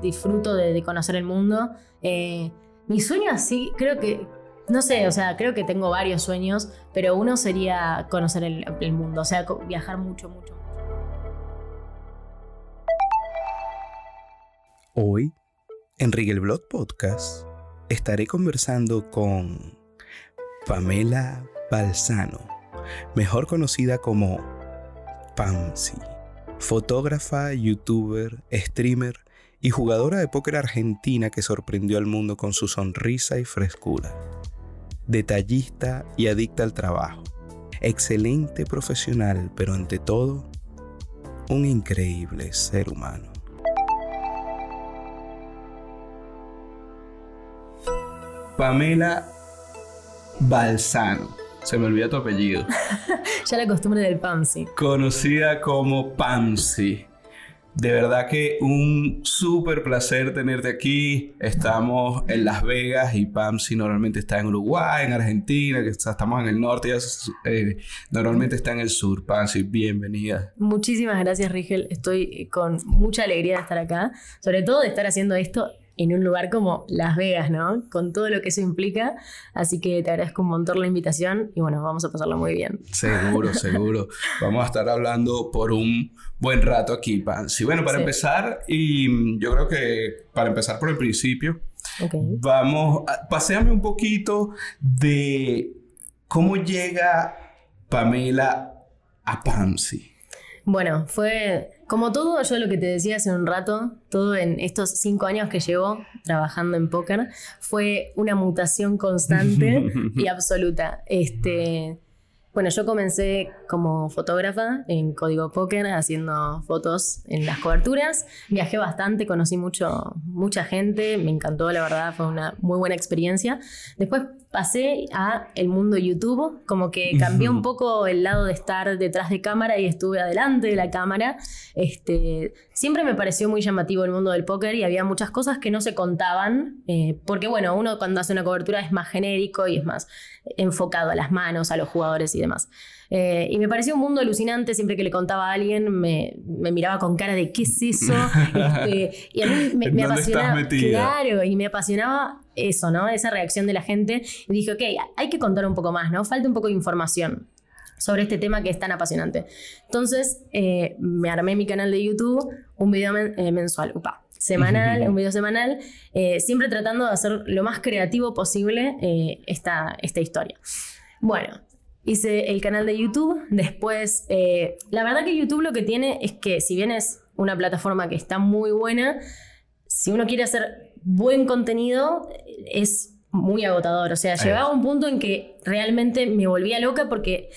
disfruto de, conocer el mundo. Eh, mi sueño así, creo que, no sé, o sea, creo que tengo varios sueños, pero uno sería conocer el, mundo, o sea, viajar mucho, mucho. Hoy, en Blog Podcast, estaré conversando con Pamela Balsano, mejor conocida como Pamsi, fotógrafa, youtuber, streamer y jugadora de póker argentina que sorprendió al mundo con su sonrisa y frescura. Detallista y adicta al trabajo. Excelente profesional, pero ante todo, un increíble ser humano. Pamela Balsano. Se me olvida tu apellido. ya la costumbre del Pamsi. Conocida como Pamsi. De verdad que un súper placer tenerte aquí. Estamos en Las Vegas y Pamsi normalmente está en Uruguay, en Argentina, que estamos en el norte, y eh, normalmente está en el sur. Pamsi, bienvenida. Muchísimas gracias, Rigel. Estoy con mucha alegría de estar acá, sobre todo de estar haciendo esto en un lugar como Las Vegas, ¿no? Con todo lo que eso implica. Así que te agradezco un montón la invitación y bueno, vamos a pasarlo muy bien. Seguro, seguro. vamos a estar hablando por un buen rato aquí, Sí, bueno, para empezar, y yo creo que para empezar por el principio, vamos, a, paséame un poquito de cómo llega Pamela a Pansy. Bueno, fue como todo, yo lo que te decía hace un rato, todo en estos cinco años que llevo trabajando en póker, fue una mutación constante y absoluta. Este, bueno, yo comencé como fotógrafa en Código Póker, haciendo fotos en las coberturas. Viajé bastante, conocí mucho, mucha gente, me encantó, la verdad, fue una muy buena experiencia. Después pasé a el mundo YouTube, como que cambié un poco el lado de estar detrás de cámara y estuve adelante de la cámara. Este, siempre me pareció muy llamativo el mundo del póker y había muchas cosas que no se contaban, eh, porque bueno, uno cuando hace una cobertura es más genérico y es más enfocado a las manos, a los jugadores y demás. Eh, y me pareció un mundo alucinante, siempre que le contaba a alguien me, miraba con cara de ¿qué es eso? Este, y a mí me, apasionaba. Claro, y me apasionaba eso, ¿no? Esa reacción de la gente. Y dije, ok, hay que contar un poco más, ¿no? Falta un poco de información sobre este tema que es tan apasionante. Entonces, eh, me armé mi canal de YouTube, un video eh, mensual, upa, semanal, un video semanal, siempre tratando de hacer lo más creativo posible esta, esta historia. Bueno, hice el canal de YouTube, después, eh, la verdad que YouTube lo que tiene es que si bien es una plataforma que está muy buena, si uno quiere hacer buen contenido, es muy agotador. O sea, llegaba a un punto en que realmente me volvía loca porque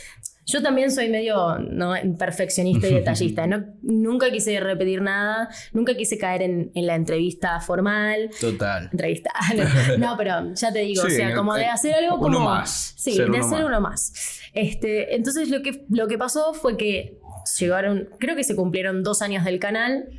yo también soy medio ¿no? perfeccionista y detallista. No, nunca quise repetir nada, nunca quise caer en, la entrevista formal. Total. Entrevista. No, pero ya te digo, o sea, como de hacer algo como. Uno más. Sí, de hacer uno más. Este, entonces lo que, lo que pasó fue que llegaron, creo que se cumplieron dos años del canal.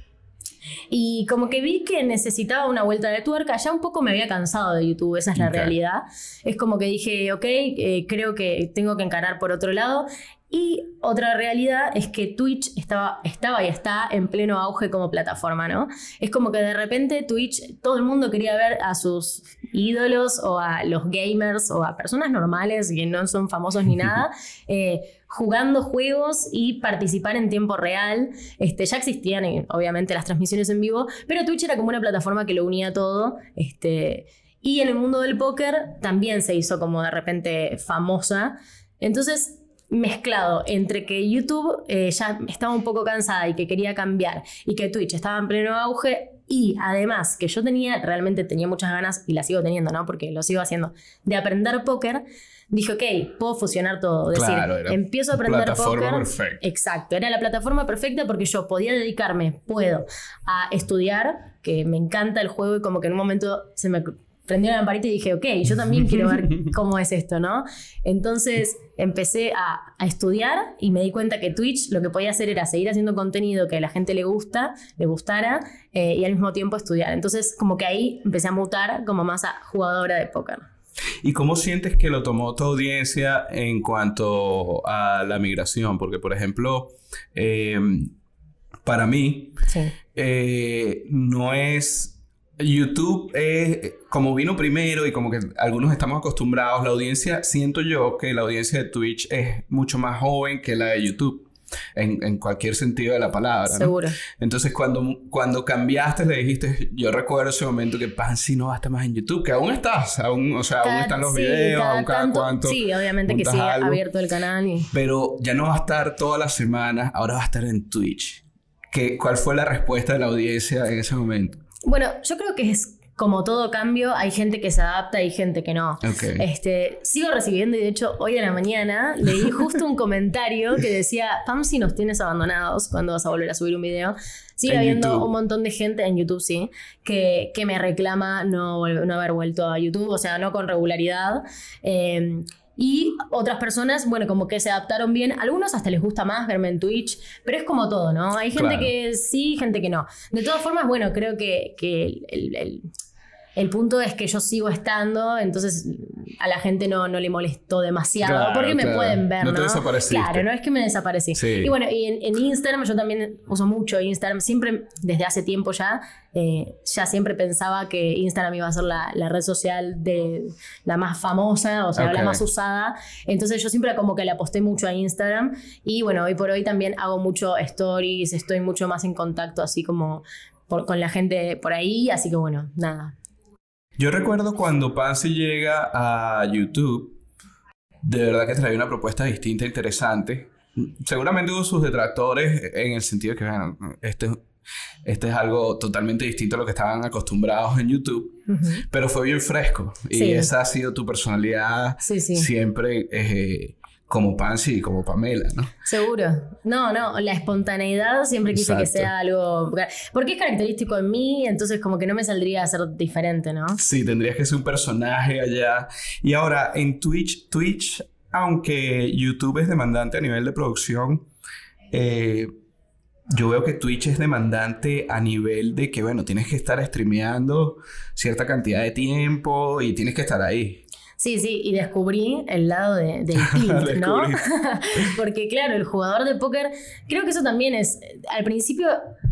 Y como que vi que necesitaba una vuelta de tuerca, ya un poco me había cansado de YouTube, esa es la realidad. Es como que dije, ok, eh, creo que tengo que encarar por otro lado. Y otra realidad es que Twitch estaba, estaba y está en pleno auge como plataforma, ¿no? Es como que de repente Twitch, todo el mundo quería ver a sus ídolos o a los gamers o a personas normales que no son famosos ni nada, eh, jugando juegos y participar en tiempo real. Este, ya existían eh, obviamente las transmisiones en vivo, pero Twitch era como una plataforma que lo unía todo. Este, y en el mundo del póker también se hizo como de repente famosa. Entonces mezclado entre que YouTube eh, ya estaba un poco cansada y que quería cambiar y que Twitch estaba en pleno auge y además que yo tenía, realmente tenía muchas ganas y la sigo teniendo, ¿no? Porque lo sigo haciendo, de aprender póker, dije, ok, puedo fusionar todo. Es decir, empiezo a aprender plataforma Perfecta. Exacto, era la plataforma perfecta porque yo podía dedicarme, puedo, a estudiar, que me encanta el juego y como que en un momento se me prendió la lamparita y dije, ok, yo también quiero ver cómo es esto, ¿no? Entonces empecé a, estudiar y me di cuenta que Twitch lo que podía hacer era seguir haciendo contenido que a la gente le gusta, le gustara, eh, y al mismo tiempo estudiar. Entonces como que ahí empecé a mutar como más a jugadora de póker. ¿Y cómo sientes que lo tomó tu audiencia en cuanto a la migración? Porque, por ejemplo, eh, para mí, Sí. eh, no es... YouTube es como vino primero y como que algunos estamos acostumbrados, la audiencia, siento yo que la audiencia de Twitch es mucho más joven que la de YouTube, en, en cualquier sentido de la palabra. ¿no? Seguro. Entonces, cuando, cuando cambiaste, le dijiste, yo recuerdo ese momento que Pansy no va a estar más en YouTube, que aún estás, aún, o sea, aún están los sí, videos, cada aún cada tanto- cuanto. Sí, obviamente que algo. abierto el canal y. Pero ya no va a estar todas las semanas, ahora va a estar en Twitch. ¿Qué, ¿Cuál fue la respuesta de la audiencia en ese momento? Bueno, yo creo que es como todo cambio, hay gente que se adapta y gente que no. Ok. Este, sigo recibiendo y de hecho hoy a la mañana leí justo un comentario que decía, Pam, si nos tienes abandonados, cuando vas a volver a subir un video? Sigue En habiendo YouTube. un montón de gente en YouTube, sí, que, que me reclama no, no haber vuelto a YouTube, o sea, no con regularidad. Eh, y otras personas, bueno, como que se adaptaron bien. Algunos hasta les gusta más verme en Twitch, pero es como todo, ¿no? Hay gente Claro. que sí, gente que no. De todas formas, bueno, creo que, que el- el- el punto es que yo sigo estando, entonces a la gente no, no le molestó demasiado, Claro, porque me pueden ver, No te desapareciste. Claro, no es que me desaparecí. Sí. Y bueno, y en, en Instagram yo también uso mucho Instagram, siempre desde hace tiempo ya, eh, ya siempre pensaba que Instagram iba a ser la, la red social de la más famosa, o sea, la más usada. Entonces yo siempre como que le aposté mucho a Instagram y bueno, hoy por hoy también hago mucho stories, estoy mucho más en contacto así como por- con la gente por ahí, así que bueno, nada. Yo recuerdo cuando Pansy llega a YouTube, de verdad que traía una propuesta distinta, interesante. Seguramente hubo sus detractores en el sentido de que, bueno, este, este es algo totalmente distinto a lo que estaban acostumbrados en YouTube, pero fue bien fresco. Y Sí. esa ha sido tu personalidad Sí, sí. siempre eh, como Pansy y como Pamela, ¿no? Seguro. No, no, la espontaneidad siempre quise que sea algo. Porque es característico en mí, entonces como que no me saldría a ser diferente, ¿no? Sí, tendrías que ser un personaje allá. Y ahora, en Twitch, Twitch, aunque YouTube es demandante a nivel de producción, eh, yo veo que Twitch es demandante a nivel de que, bueno, tienes que estar streameando cierta cantidad de tiempo y tienes que estar ahí. Sí, sí, y descubrí el lado de- del tilt, ¿no? Porque claro, el jugador de póker, creo que eso también es, al principio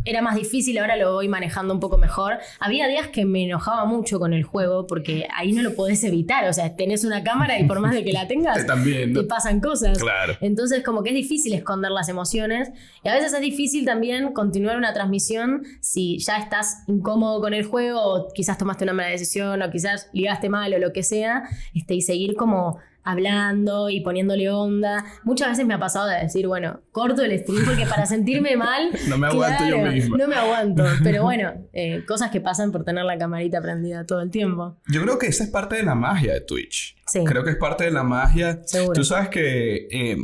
era más difícil, ahora lo voy manejando un poco mejor. Había días que me enojaba mucho con el juego porque ahí no lo podés evitar, o sea, tenés una cámara y por más de que la Te tengas, te pasan cosas. Claro. Entonces, como que es difícil esconder las emociones y a veces es difícil también continuar una transmisión si ya estás incómodo con el juego o quizás tomaste una mala decisión o quizás ligaste mal o lo que sea, este, y seguir como hablando y poniéndole onda. Muchas veces me ha pasado de decir, bueno, corto el stream porque para sentirme mal... No me aguanto yo misma. No me aguanto, pero bueno, eh, cosas que pasan por tener la camarita prendida todo el tiempo. Yo creo que esa es parte de la magia de Twitch. Sí. Creo que es parte de la magia. Seguro. Tú sabes que eh,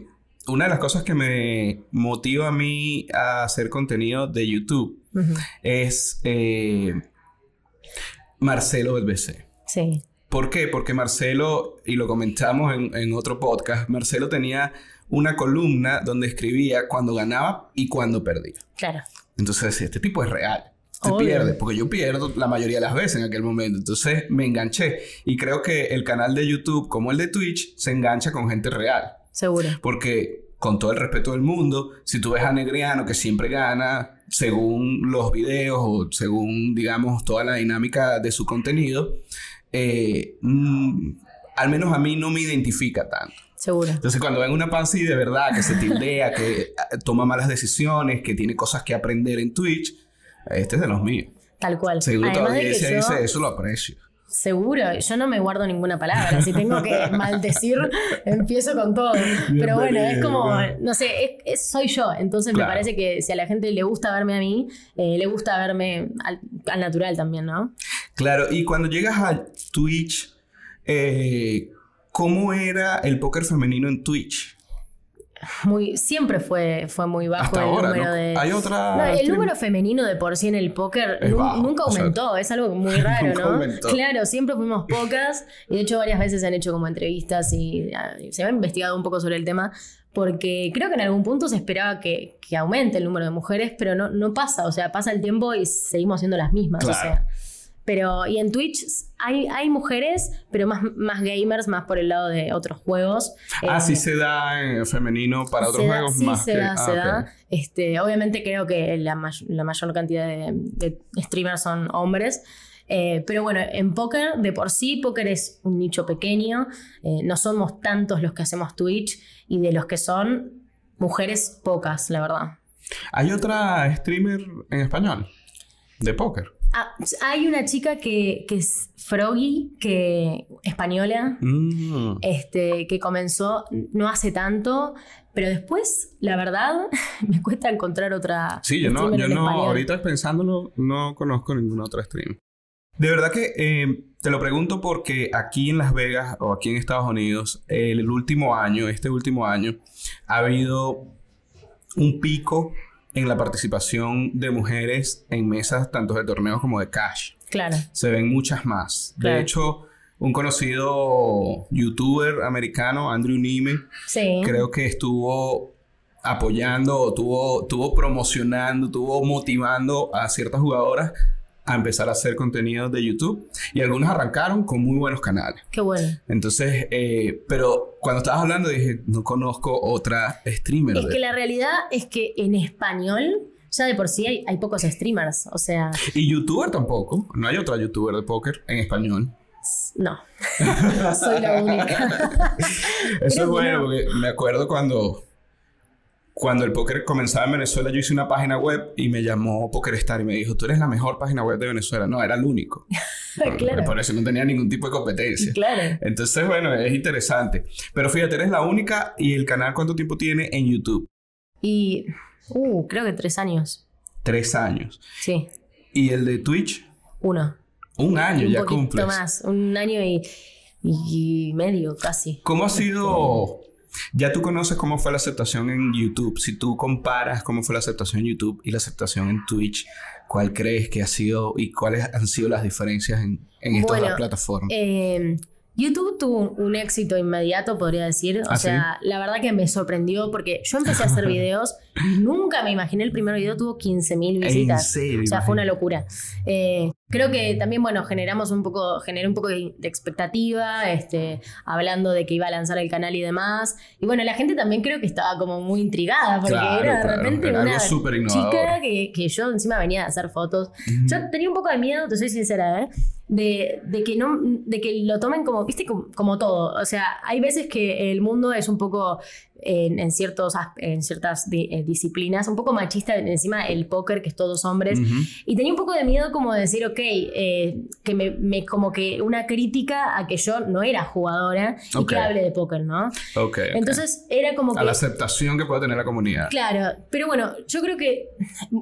una de las cosas que me motiva a mí a hacer contenido de YouTube es eh, Marcelo del BC. Sí, ¿Por qué? Porque Marcelo, y lo comentamos en, en otro podcast, Marcelo tenía una columna donde escribía cuando ganaba y cuando perdía. claro. Entonces decía, este tipo es real. Se Obvio. pierde, porque yo pierdo la mayoría de las veces en aquel momento. Entonces me enganché. Y creo que el canal de YouTube, como el de Twitch, se engancha con gente real. Seguro. Porque, con todo el respeto del mundo, si tú ves a Negriano que siempre gana, según los videos o según, digamos, toda la dinámica de su contenido, eh, mm, al menos a mí no me identifica tanto. Seguro. Entonces, cuando ven una Pansy de verdad que se tildea, que eh, toma malas decisiones, que tiene cosas que aprender en Twitch, este es de los míos. Tal cual. Seguro tu audiencia yo- dice eso, lo aprecio. Seguro, yo no me guardo ninguna palabra. Si tengo que maldecir, empiezo con todo. Pero bueno, es como, no sé, es- es- soy yo. Entonces Claro. me parece que si a la gente le gusta verme a mí, eh, le gusta verme al, al natural también, ¿no? Claro, y cuando llegas a Twitch, eh, ¿cómo era el póker femenino en Twitch? Muy, siempre fue, fue muy bajo Hasta el ahora, número ¿no? de. Hay otra. No, el stream- número femenino de por sí en el póker Es nu- bajo, nunca o sea, aumentó, es algo muy raro, nunca ¿no? aumentó. Claro, siempre fuimos pocas y de hecho varias veces se han hecho como entrevistas y, ah, y se ha investigado un poco sobre el tema porque creo que en algún punto se esperaba que, que aumente el número de mujeres, pero no, no pasa, o sea, pasa el tiempo y seguimos siendo las mismas, o sea. Pero, y en Twitch hay, hay mujeres, pero más, más gamers, más por el lado de otros juegos. Ah, sí se da en femenino para otros juegos sí, más se que- da, ah, se da. Este, obviamente creo que la, may- la mayor cantidad de, de streamers son hombres. Eh, pero bueno, en póker, de por sí, póker es un nicho pequeño. eh, no somos tantos los que hacemos Twitch y de los que son mujeres, pocas, la verdad. Hay otra streamer en español de póker. Ah, hay una chica que, que es Froggy, que española, Mm. este, que comenzó no hace tanto, pero después, la verdad, me cuesta encontrar otra. Sí, yo no, yo no, ahorita pensándolo, no conozco ninguna otra stream. De verdad que eh, te lo pregunto porque aquí en Las Vegas o aquí en Estados Unidos, el último año, este último año, ha habido un pico en la participación de mujeres en mesas tanto de torneos como de cash. Claro. Se ven muchas más. Claro. De hecho, un conocido youtuber americano, Andrew Sí. creo que estuvo apoyando o tuvo, tuvo promocionando, tuvo motivando a ciertas jugadoras a empezar a hacer contenidos de YouTube y algunos arrancaron con muy buenos canales. Qué bueno. Entonces, eh, pero cuando estabas hablando dije, no conozco otra streamer. Es de- que la realidad es que en español, ya de por sí hay, hay pocos streamers. O sea, Y youtuber tampoco. No hay otra youtuber de póker en español. no. Soy la única. Eso es bueno, no. porque me acuerdo cuando, cuando el póker comenzaba en Venezuela, yo hice una página web y me llamó PokerStar y me dijo, tú eres la mejor página web de Venezuela. No, era el único. Por, Claro. por eso no tenía ningún tipo de competencia. claro. Entonces, bueno, es interesante. Pero fíjate, eres la única y el canal cuánto tiempo tiene en YouTube? Y. Uh, creo que tres años. Tres años. Sí. Y el de Twitch, Uno. un año un ya cumples. más. Un año y, y medio casi. ¿Cómo ha sido? Ya tú conoces cómo fue la aceptación en YouTube. Si tú comparas cómo fue la aceptación en YouTube y la aceptación en Twitch, ¿cuál crees que ha sido y cuáles han sido las diferencias en, en estas Bueno, dos plataformas? Eh, YouTube tuvo un, éxito inmediato, podría decir. O ¿Ah, sea, la verdad que me sorprendió porque yo empecé a hacer videos nunca me imaginé el primer video tuvo 15.000 visitas. serio? O sea, fue una locura. Eh, creo que también, bueno, generamos un poco, generé un poco de, de expectativa, este, hablando de que iba a lanzar el canal y demás. Y bueno, la gente también creo que estaba como muy intrigada porque Claro, era de claro, repente era una chica que, que yo encima venía a hacer fotos. Yo tenía un poco de miedo, te soy sincera, ¿eh? De, de que no de que lo tomen como viste como, como todo o sea hay veces que el mundo es un poco en, en ciertos en ciertas di- disciplinas un poco machista encima el póker que es todos hombres y tenía un poco de miedo como de decir, ok, eh, que me, me- como que una crítica a que yo no era jugadora y que hable de póker, ¿no? Ok, ok. Entonces era como A que... la aceptación que puede tener la comunidad. Claro, pero bueno, yo creo que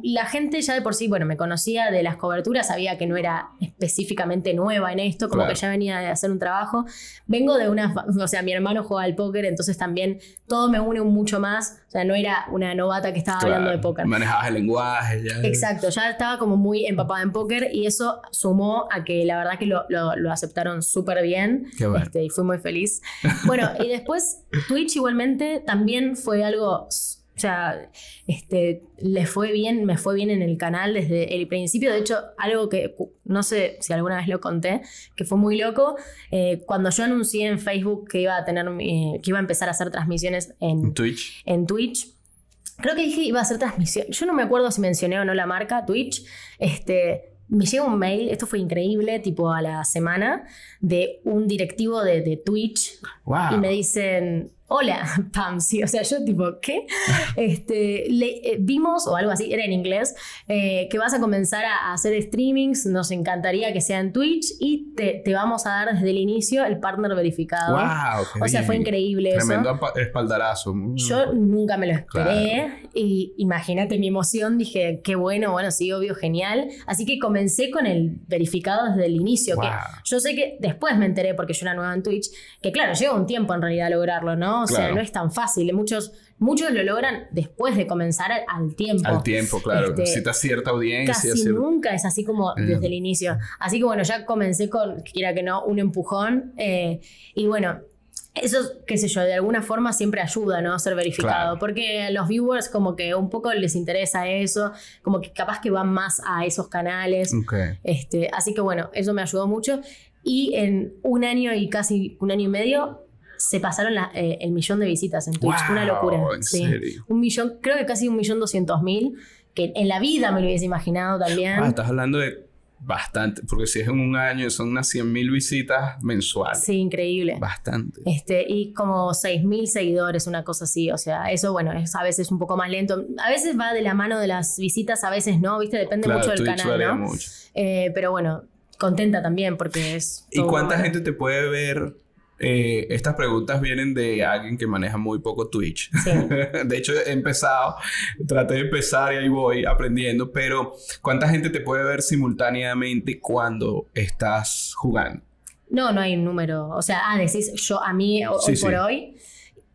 la gente ya de por sí, bueno, me conocía de las coberturas, sabía que no era específicamente nueva en esto, como Claro. que ya venía de hacer un trabajo. Vengo de una, o sea, mi hermano juega al póker, entonces también todo me une mucho más, o sea, no era una novata que estaba hablando de póker. Manejabas el lenguaje ya. Exacto, ya estaba como muy empapada en póker y eso sumó a que la verdad que lo, lo- lo aceptaron súper bien Qué bueno. este, y fui muy feliz. Bueno, y después Twitch igualmente también fue algo, o sea, este, le fue bien, me fue bien en el canal desde el principio, de hecho, algo que no sé si alguna vez lo conté, que fue muy loco, eh, cuando yo anuncié en Facebook que iba a tener, que iba a empezar a hacer transmisiones en Twitch. en Twitch. Creo que dije iba a hacer transmisión. Yo no me acuerdo si mencioné o no la marca Twitch. Este, me llega un mail, esto fue increíble, tipo a la semana, de un directivo de, de Twitch Wow. y me dicen, hola, Pamsi. O sea, yo tipo, ¿qué? Este, le- eh, vimos, o algo así, era en inglés, eh, que vas a comenzar a, a hacer streamings, nos encantaría que sea en Twitch y te, te vamos a dar desde el inicio el partner verificado. Wow, o sea, fue increíble eso. Tremendo apa- espaldarazo. Mm. Yo nunca me lo esperé Claro. y imagínate mi emoción, dije, qué bueno, bueno, sí, obvio, genial. Así que comencé con el verificado desde el inicio, que Wow. yo sé que después me enteré porque yo era nueva en Twitch, que claro, lleva un tiempo en realidad lograrlo, ¿no? O sea, no es tan fácil, muchos, muchos lo logran después de comenzar al, al tiempo. Al tiempo, claro. Este, Necesitas cierta audiencia. Casi cier- nunca es así como Eh. desde el inicio. Así que bueno, ya comencé con, quiera que no, un empujón. eh, y bueno, eso, qué sé yo, de alguna forma siempre ayuda, ¿no? Ser verificado. Claro. Porque a los viewers como que un poco les interesa eso, como que capaz que van más a esos canales. Este, así que bueno, eso me ayudó mucho. Y en un año y casi un año y medio se pasaron la- eh, el millón de visitas en Twitch. Wow, una locura. ¿en sí. serio? Un millón, creo que casi un millón doscientos mil, que en la vida me lo hubiese imaginado también. Ah, estás hablando de bastante, porque si es en un año son unas 100.000 visitas mensuales. sí, increíble. Bastante. Este, y como 6.000 seguidores, una cosa así. O sea, eso, bueno, es a veces un poco más lento. A veces va de la mano de las visitas, a veces no, ¿viste? Depende Claro, mucho del Twitch canal, ¿no? mucho. Eh, pero bueno, contenta también porque es. ¿Y cuánta gente te puede ver? Eh, estas preguntas vienen de alguien que maneja muy poco Twitch. Sí. De hecho, he empezado, traté de empezar y ahí voy aprendiendo, pero ¿cuánta gente te puede ver simultáneamente cuando estás jugando? No, no hay un número. O sea, ah, decís yo a mí o- Sí, hoy sí. por hoy.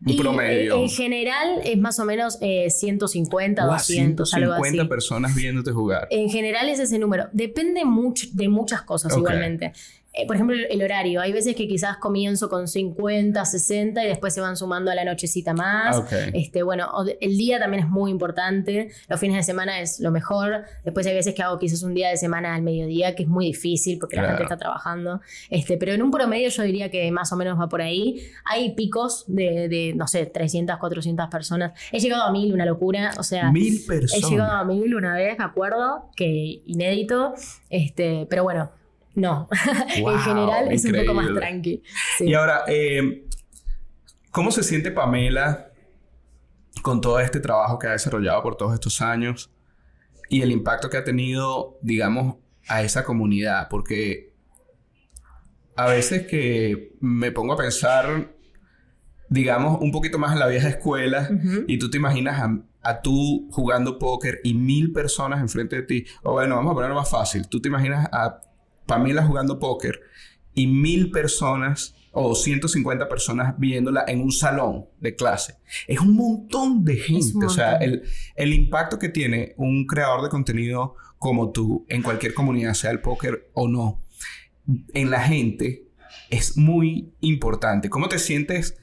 Un Y, promedio. eh, En general es más o menos eh, 150, Guau, 200, algo 150 así. personas viéndote jugar. En general es ese número. Depende mucho de muchas cosas igualmente. Eh, por ejemplo, el, horario. Hay veces que quizás comienzo con 50, 60 y después se van sumando a la nochecita más. Ah, ok. Este, bueno, el día también es muy importante. Los fines de semana es lo mejor. Después hay veces que hago quizás un día de semana al mediodía, que es muy difícil porque la gente está trabajando. Este, pero en un promedio yo diría que más o menos va por ahí. Hay picos de, de, no sé, 300, 400 personas. He llegado a mil, una locura. O sea, Mil He personas. llegado a mil una vez, me acuerdo, que inédito, este, pero bueno, no. Wow, en general es un poco más increíble. tranqui. Sí. Y ahora, eh, ¿cómo se siente Pamela con todo este trabajo que ha desarrollado por todos estos años y el impacto que ha tenido, digamos, a esa comunidad? Porque a veces que me pongo a pensar, digamos, un poquito más en la vieja escuela Ujú. y tú te imaginas a, a tú jugando póker y mil personas enfrente de ti. O bueno, vamos a ponerlo más fácil. Tú te imaginas a Pamela jugando póker y mil personas o 150 personas viéndola en un salón de clase. Es un montón de gente. un O sea, montón. el, el impacto que tiene un creador de contenido como tú en cualquier comunidad, sea el póker o no, en la gente es muy importante. ¿Cómo te sientes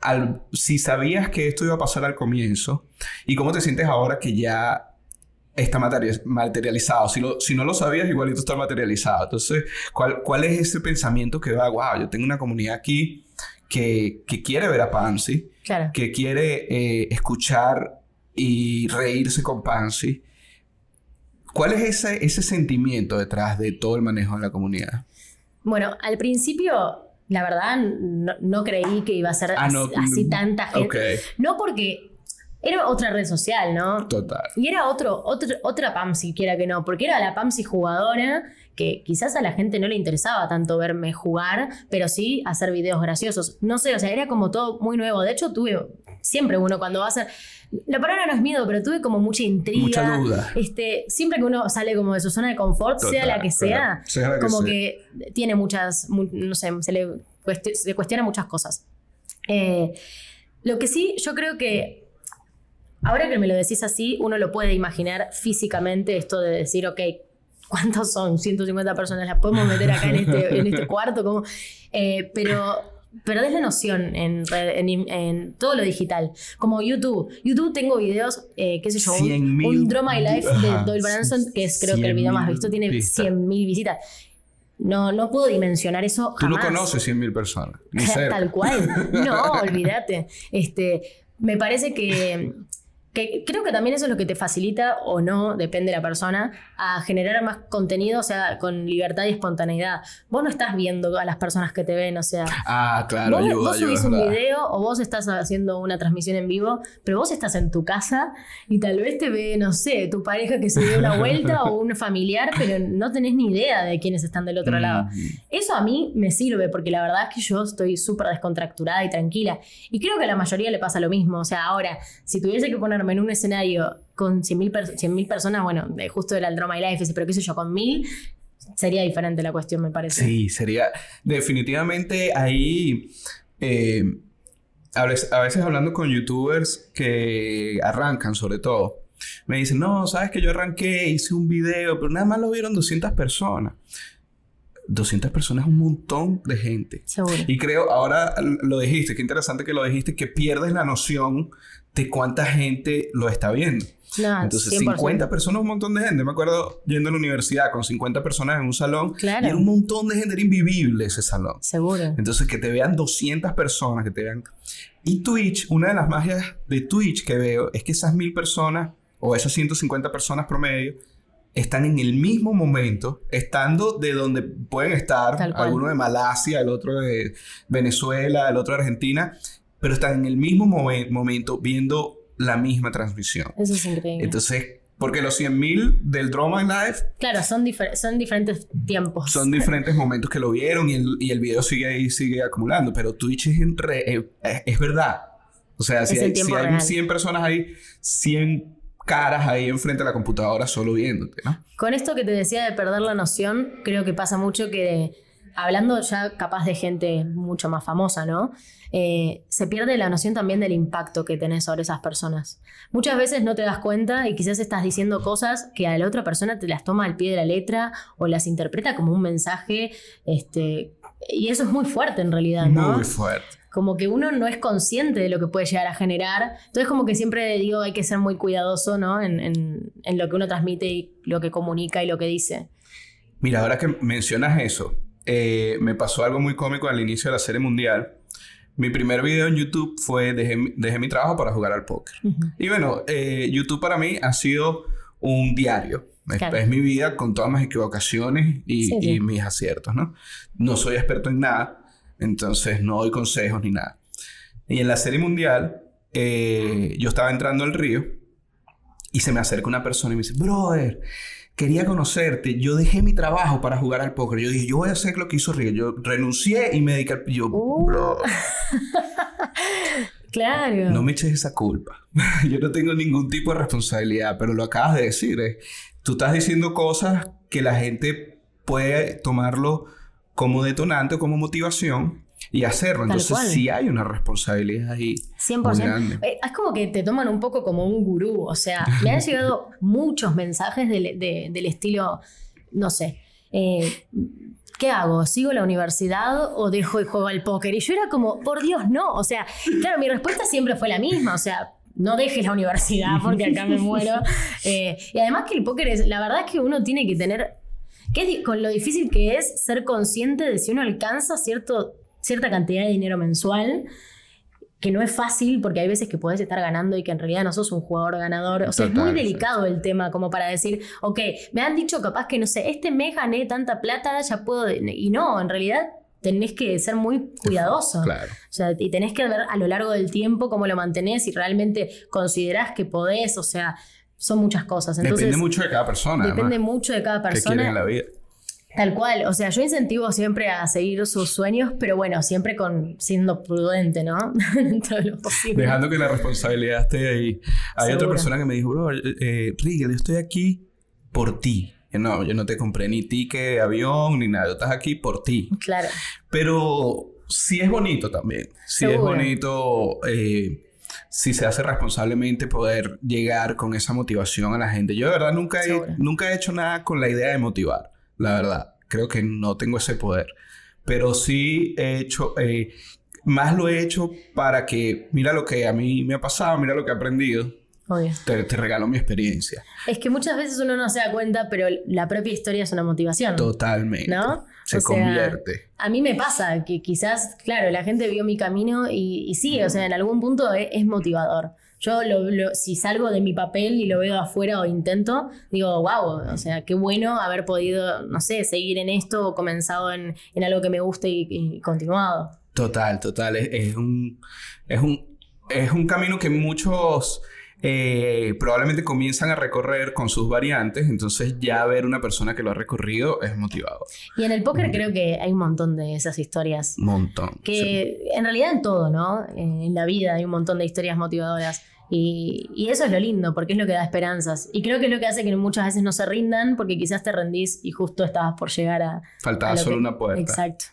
al, si sabías que esto iba a pasar al comienzo y cómo te sientes ahora que ya está materi- materializado? Si, lo- si no lo sabías, igualito está materializado. Entonces, ¿cuál, cuál es ese pensamiento que va, wow, yo tengo una comunidad aquí que, que quiere ver a Pansy, Claro. que quiere eh, escuchar y reírse con Pansy? ¿Cuál es ese, ese sentimiento detrás de todo el manejo de la comunidad? Bueno, al principio, la verdad, no, no creí que iba a ser Ah, no, así, mm, tanta gente. No porque era otra red social, ¿no? total. Y era otro, otro, otra PAM siquiera que no, porque era la PAMSI jugadora, que quizás a la gente no le interesaba tanto verme jugar, pero sí hacer videos graciosos. No sé, o sea, era como todo muy nuevo. De hecho, tuve siempre uno cuando va a hacer. La palabra no es miedo, pero tuve como mucha intriga. Mucha duda. Este, siempre que uno sale como de su zona de confort, sea la que sea, claro. Sea la que como sea. que tiene muchas, mu- no sé, se le, cuesti- se le cuestiona muchas cosas. Eh, lo que sí, yo creo que ahora que me lo decís así, uno lo puede imaginar físicamente esto de decir, ok, ¿cuántos son? 150 personas, ¿las podemos meter acá en este, en este cuarto? ¿Cómo? Eh, pero perdés la noción en, red- en, en todo lo digital. Como YouTube. YouTube tengo videos, eh, qué sé yo, un, 100.000 un Draw My Life de. Doyle Branson, que es creo que el video más 100.000 visto, tiene vistas. 100.000 visitas. No, no puedo dimensionar eso Tú no jamás. conoces 100.000 personas. Ni cerca. Tal cual. No, olvídate. Este, me parece que, que creo que también eso es lo que te facilita o no, depende de la persona, a generar más contenido, o sea, con libertad y espontaneidad. Vos no estás viendo a las personas que te ven, o sea, Ah, claro, vos, ayuda, vos ayuda, subís es un video o vos estás haciendo una transmisión en vivo, pero vos estás en tu casa y tal vez te ve, no sé, tu pareja que se dio una vuelta o un familiar, pero no tenés ni idea de quiénes están del otro lado. Mm. Eso a mí me sirve porque la verdad es que yo estoy súper descontracturada y tranquila. Y creo que a la mayoría le pasa lo mismo. O sea, ahora, si tuviese que en un escenario con 100.000 per- 100.000 personas, bueno, justo era el Draw My Life, ese, pero qué sé yo, con 1.000, sería diferente la cuestión, me parece. Sí, sería. Definitivamente ahí. eh, a veces, a veces hablando con youtubers que arrancan, sobre todo, me dicen: No, sabes que yo arranqué, hice un video, pero nada más lo vieron 200 personas. 200 personas es un montón de gente. Seguro. Y creo, ahora lo dijiste, qué interesante que lo dijiste, que pierdes la noción de cuánta gente lo está viendo. No, Entonces, 100%. 50 personas un montón de gente. Me acuerdo yendo a la universidad con 50 personas en un salón. Claro. Y era un montón de gente, era invivible ese salón. Seguro. Entonces, que te vean 200 personas, que te vean... Y Twitch, una de las magias de Twitch que veo es que esas mil personas o esas 150 personas promedio están en el mismo momento, estando de donde pueden estar, alguno de Malasia, el otro de Venezuela, el otro de Argentina, pero están en el mismo momen- momento viendo la misma transmisión. Eso es increíble. Entonces, porque los 100.000 del Drama Live claro, son, difer- son diferentes tiempos. son diferentes momentos que lo vieron y el, y el video sigue ahí, sigue acumulando. Pero Twitch es, en re- eh, es, es verdad. O sea, si hay, si hay real. 100 personas ahí, 100 caras ahí enfrente de la computadora solo viéndote, ¿no? Con esto que te decía de perder la noción, creo que pasa mucho que, hablando ya capaz de gente mucho más famosa, ¿no? Eh, se pierde la noción también del impacto que tenés sobre esas personas. Muchas veces no te das cuenta y quizás estás diciendo cosas que a la otra persona te las toma al pie de la letra o las interpreta como un mensaje, este, y eso es muy fuerte en realidad, ¿no? Muy fuerte. como que uno no es consciente de lo que puede llegar a generar. Entonces como que siempre digo, hay que ser muy cuidadoso, ¿no? En, en- en lo que uno transmite y lo que comunica y lo que dice. Mira, ahora que mencionas eso, eh, me pasó algo muy cómico al inicio de la serie mundial. Mi primer video en YouTube fue dejé, mi- dejé mi trabajo para jugar al póker. Y bueno, eh, YouTube para mí ha sido un diario. Es, Claro. es mi vida con todas mis equivocaciones y, Sí, y sí. mis aciertos, ¿no? No soy experto en nada, entonces no doy consejos ni nada. Y en la serie mundial, eh, yo estaba entrando al río y se me acerca una persona y me dice, brother, quería conocerte. Yo dejé mi trabajo para jugar al póker. Yo dije, yo voy a hacer lo que hizo Río. Yo renuncié y me dediqué al... Yo, Uh. bro, Claro. no me eches esa culpa. Yo no tengo ningún tipo de responsabilidad, pero lo acabas de decir. eh. Tú estás diciendo cosas que la gente puede tomarlo como detonante o como motivación y hacerlo. Tal Entonces cual. sí hay una responsabilidad ahí. 100%. Muy grande. Eh, Es como que te toman un poco como un gurú. O sea, me han llegado muchos mensajes del, de- del estilo, no sé, eh, ¿qué hago? ¿Sigo la universidad o dejo y juego al póker? Y yo era como, por Dios, no. O sea, claro, mi respuesta siempre fue la misma. O sea, no dejes la universidad porque acá me muero. Eh, y además que el póker es, la verdad es que uno tiene que tener, que es con lo difícil que es ser consciente de si uno alcanza cierto, cierta cantidad de dinero mensual que no es fácil porque hay veces que podés estar ganando y que en realidad no sos un jugador ganador. O sea, es muy sí. delicado el tema como para decir, ok, me han dicho capaz que no sé, este mes gané tanta plata, ya puedo... Y no, en realidad tenés que ser muy cuidadoso. Claro. O sea, y tenés que ver a lo largo del tiempo cómo lo mantenés y realmente considerás que podés, o sea, son muchas cosas. Entonces, Depende mucho de cada persona. depende además, mucho de cada qué quieren en persona. la vida. Tal cual, o sea, yo incentivo siempre a seguir sus sueños, pero bueno, siempre con siendo prudente, ¿no? De lo posible. Dejando que la responsabilidad esté ahí. Hay otra Seguro. persona que me dijo, bro, eh, Rigel, yo estoy aquí por ti. No, yo no te compré ni ticket de avión ni nada. Estás aquí por ti. Claro, Pero sí es bonito también. Sí es bonito eh, si se hace responsablemente poder llegar con esa motivación a la gente. Yo de verdad nunca he, Seguro. nunca he hecho nada con la idea de motivar. La verdad. Creo que no tengo ese poder. Pero sí he hecho... eh, más lo he hecho para que, mira lo que a mí me ha pasado, mira lo que he aprendido, obvio. te, te regalo mi experiencia. Es que muchas veces uno no se da cuenta, pero la propia historia es una motivación. Totalmente. ¿No? Se O sea, convierte. A mí me pasa que quizás, claro, la gente vio mi camino y, y sí, o sea, en algún punto es, es motivador. Yo lo- si salgo de mi papel y lo veo afuera o intento, digo, wow, o sea, qué bueno haber podido, no sé, seguir en esto o comenzado en, en algo que me guste y, y continuado. Total, total. Es un, es, un, es un camino que muchos eh, probablemente comienzan a recorrer con sus variantes. Entonces ya ver una persona que lo ha recorrido es motivador. Y en el póker creo que hay un montón de esas historias. Montón. sí. Que en realidad en todo, ¿no? En la vida hay un montón de historias motivadoras. Y, y eso es lo lindo, porque es lo que da esperanzas. Y creo que es lo que hace que muchas veces no se rindan, porque quizás te rendís y justo estabas por llegar a. Faltaba a lo solo que- una puerta. Exacto.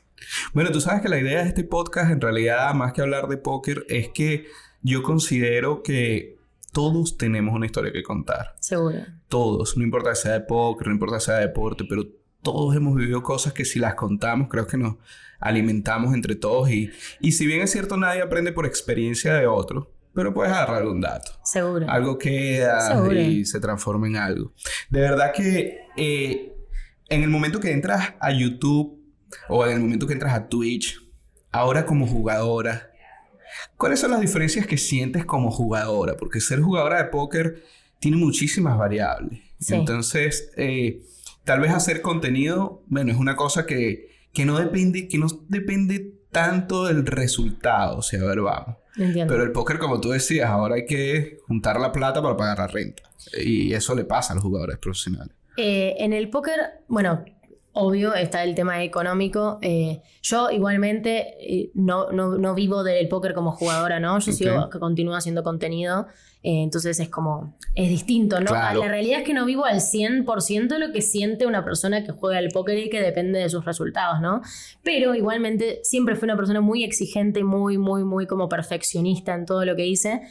Bueno, tú sabes que la idea de este podcast, en realidad, más que hablar de póker, es que yo considero que todos tenemos una historia que contar. Seguro. Todos. No importa que sea de póker, no importa que sea de deporte, pero todos hemos vivido cosas que si las contamos, creo que nos alimentamos entre todos. Y, y si bien es cierto, nadie aprende por experiencia de otro, pero puedes agarrar un dato. Seguro. Algo queda y se transforma en algo. De verdad que eh, en el momento que entras a YouTube o en el momento que entras a Twitch, ahora como jugadora, ¿cuáles son las diferencias que sientes como jugadora? Porque ser jugadora de póker tiene muchísimas variables. Entonces, eh, tal vez hacer contenido, bueno, es una cosa que, que, no depende, que no depende tanto del resultado. O sea, a ver, vamos. Pero el póker, como tú decías, ahora hay que juntar la plata para pagar la renta. Y eso le pasa a los jugadores profesionales. Eh, en el póker, bueno, obvio está el tema económico. Eh, yo igualmente eh, no, no, vivo del póker como jugadora, ¿no? Yo sigo que continúo haciendo contenido. entonces es como, es distinto, ¿no? La realidad es que no vivo al 100% lo que siente una persona que juega al póker y que depende de sus resultados, ¿no? Pero igualmente siempre fui una persona muy exigente, muy, muy, muy como perfeccionista en todo lo que hice.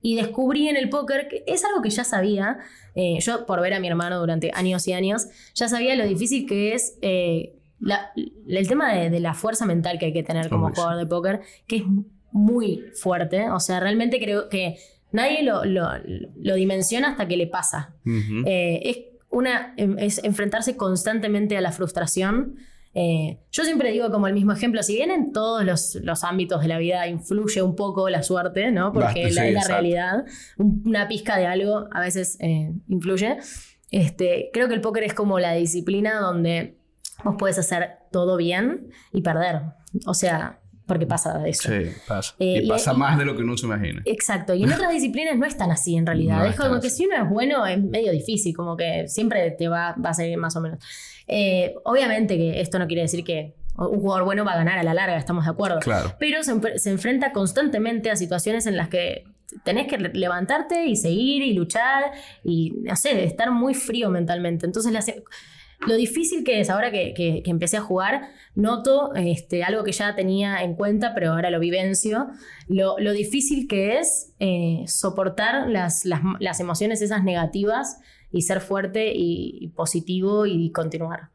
Y descubrí en el póker que es algo que ya sabía. Eh, yo, por ver a mi hermano durante años y años, ya sabía lo difícil que es eh, el tema de, la fuerza mental que hay que tener como jugador de póker, que es muy fuerte. O sea, realmente creo que nadie lo, dimensiona hasta que le pasa. Eh, es, una, es enfrentarse constantemente a la frustración. Eh, yo siempre digo como el mismo ejemplo, si bien en todos los, ámbitos de la vida influye un poco la suerte, ¿no? Porque es la, realidad, una pizca de algo a veces eh, influye. Este, creo que el póker es como la disciplina donde vos puedes hacer todo bien y perder. O sea, porque pasa eso. Sí, pasa. Eh, y pasa más de lo que uno se imagina. Exacto. Y en otras disciplinas no es tan así en realidad. es como que si uno es bueno es medio difícil, como que siempre te va, va a salir más o menos. Eh, obviamente que esto no quiere decir que un jugador bueno va a ganar a la larga, estamos de acuerdo. Claro. Pero se, enfrenta constantemente a situaciones en las que tenés que levantarte y seguir y luchar y, no sé, estar muy frío mentalmente. Entonces, lo difícil que es, ahora que, empecé a jugar, noto este, algo que ya tenía en cuenta, pero ahora lo vivencio, lo, difícil que es eh, soportar las, las emociones esas negativas y ser fuerte y, positivo y continuar.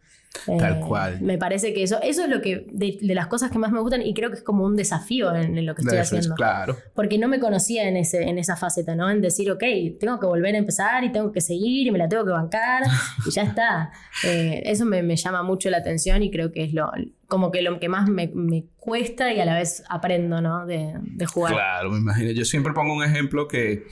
Tal eh, cual. Me parece que eso, eso es lo que, de, las cosas que más me gustan y creo que es como un desafío en, lo que estoy haciendo. claro. Porque no me conocía en, ese, en esa faceta, ¿no? En decir, ok, tengo que volver a empezar y tengo que seguir y me la tengo que bancar y ya está. Eh, eso me, me, llama mucho la atención y creo que es lo, como que lo que más me, me cuesta y a la vez aprendo, ¿no? De, de jugar. Claro, me imagino. Yo siempre pongo un ejemplo que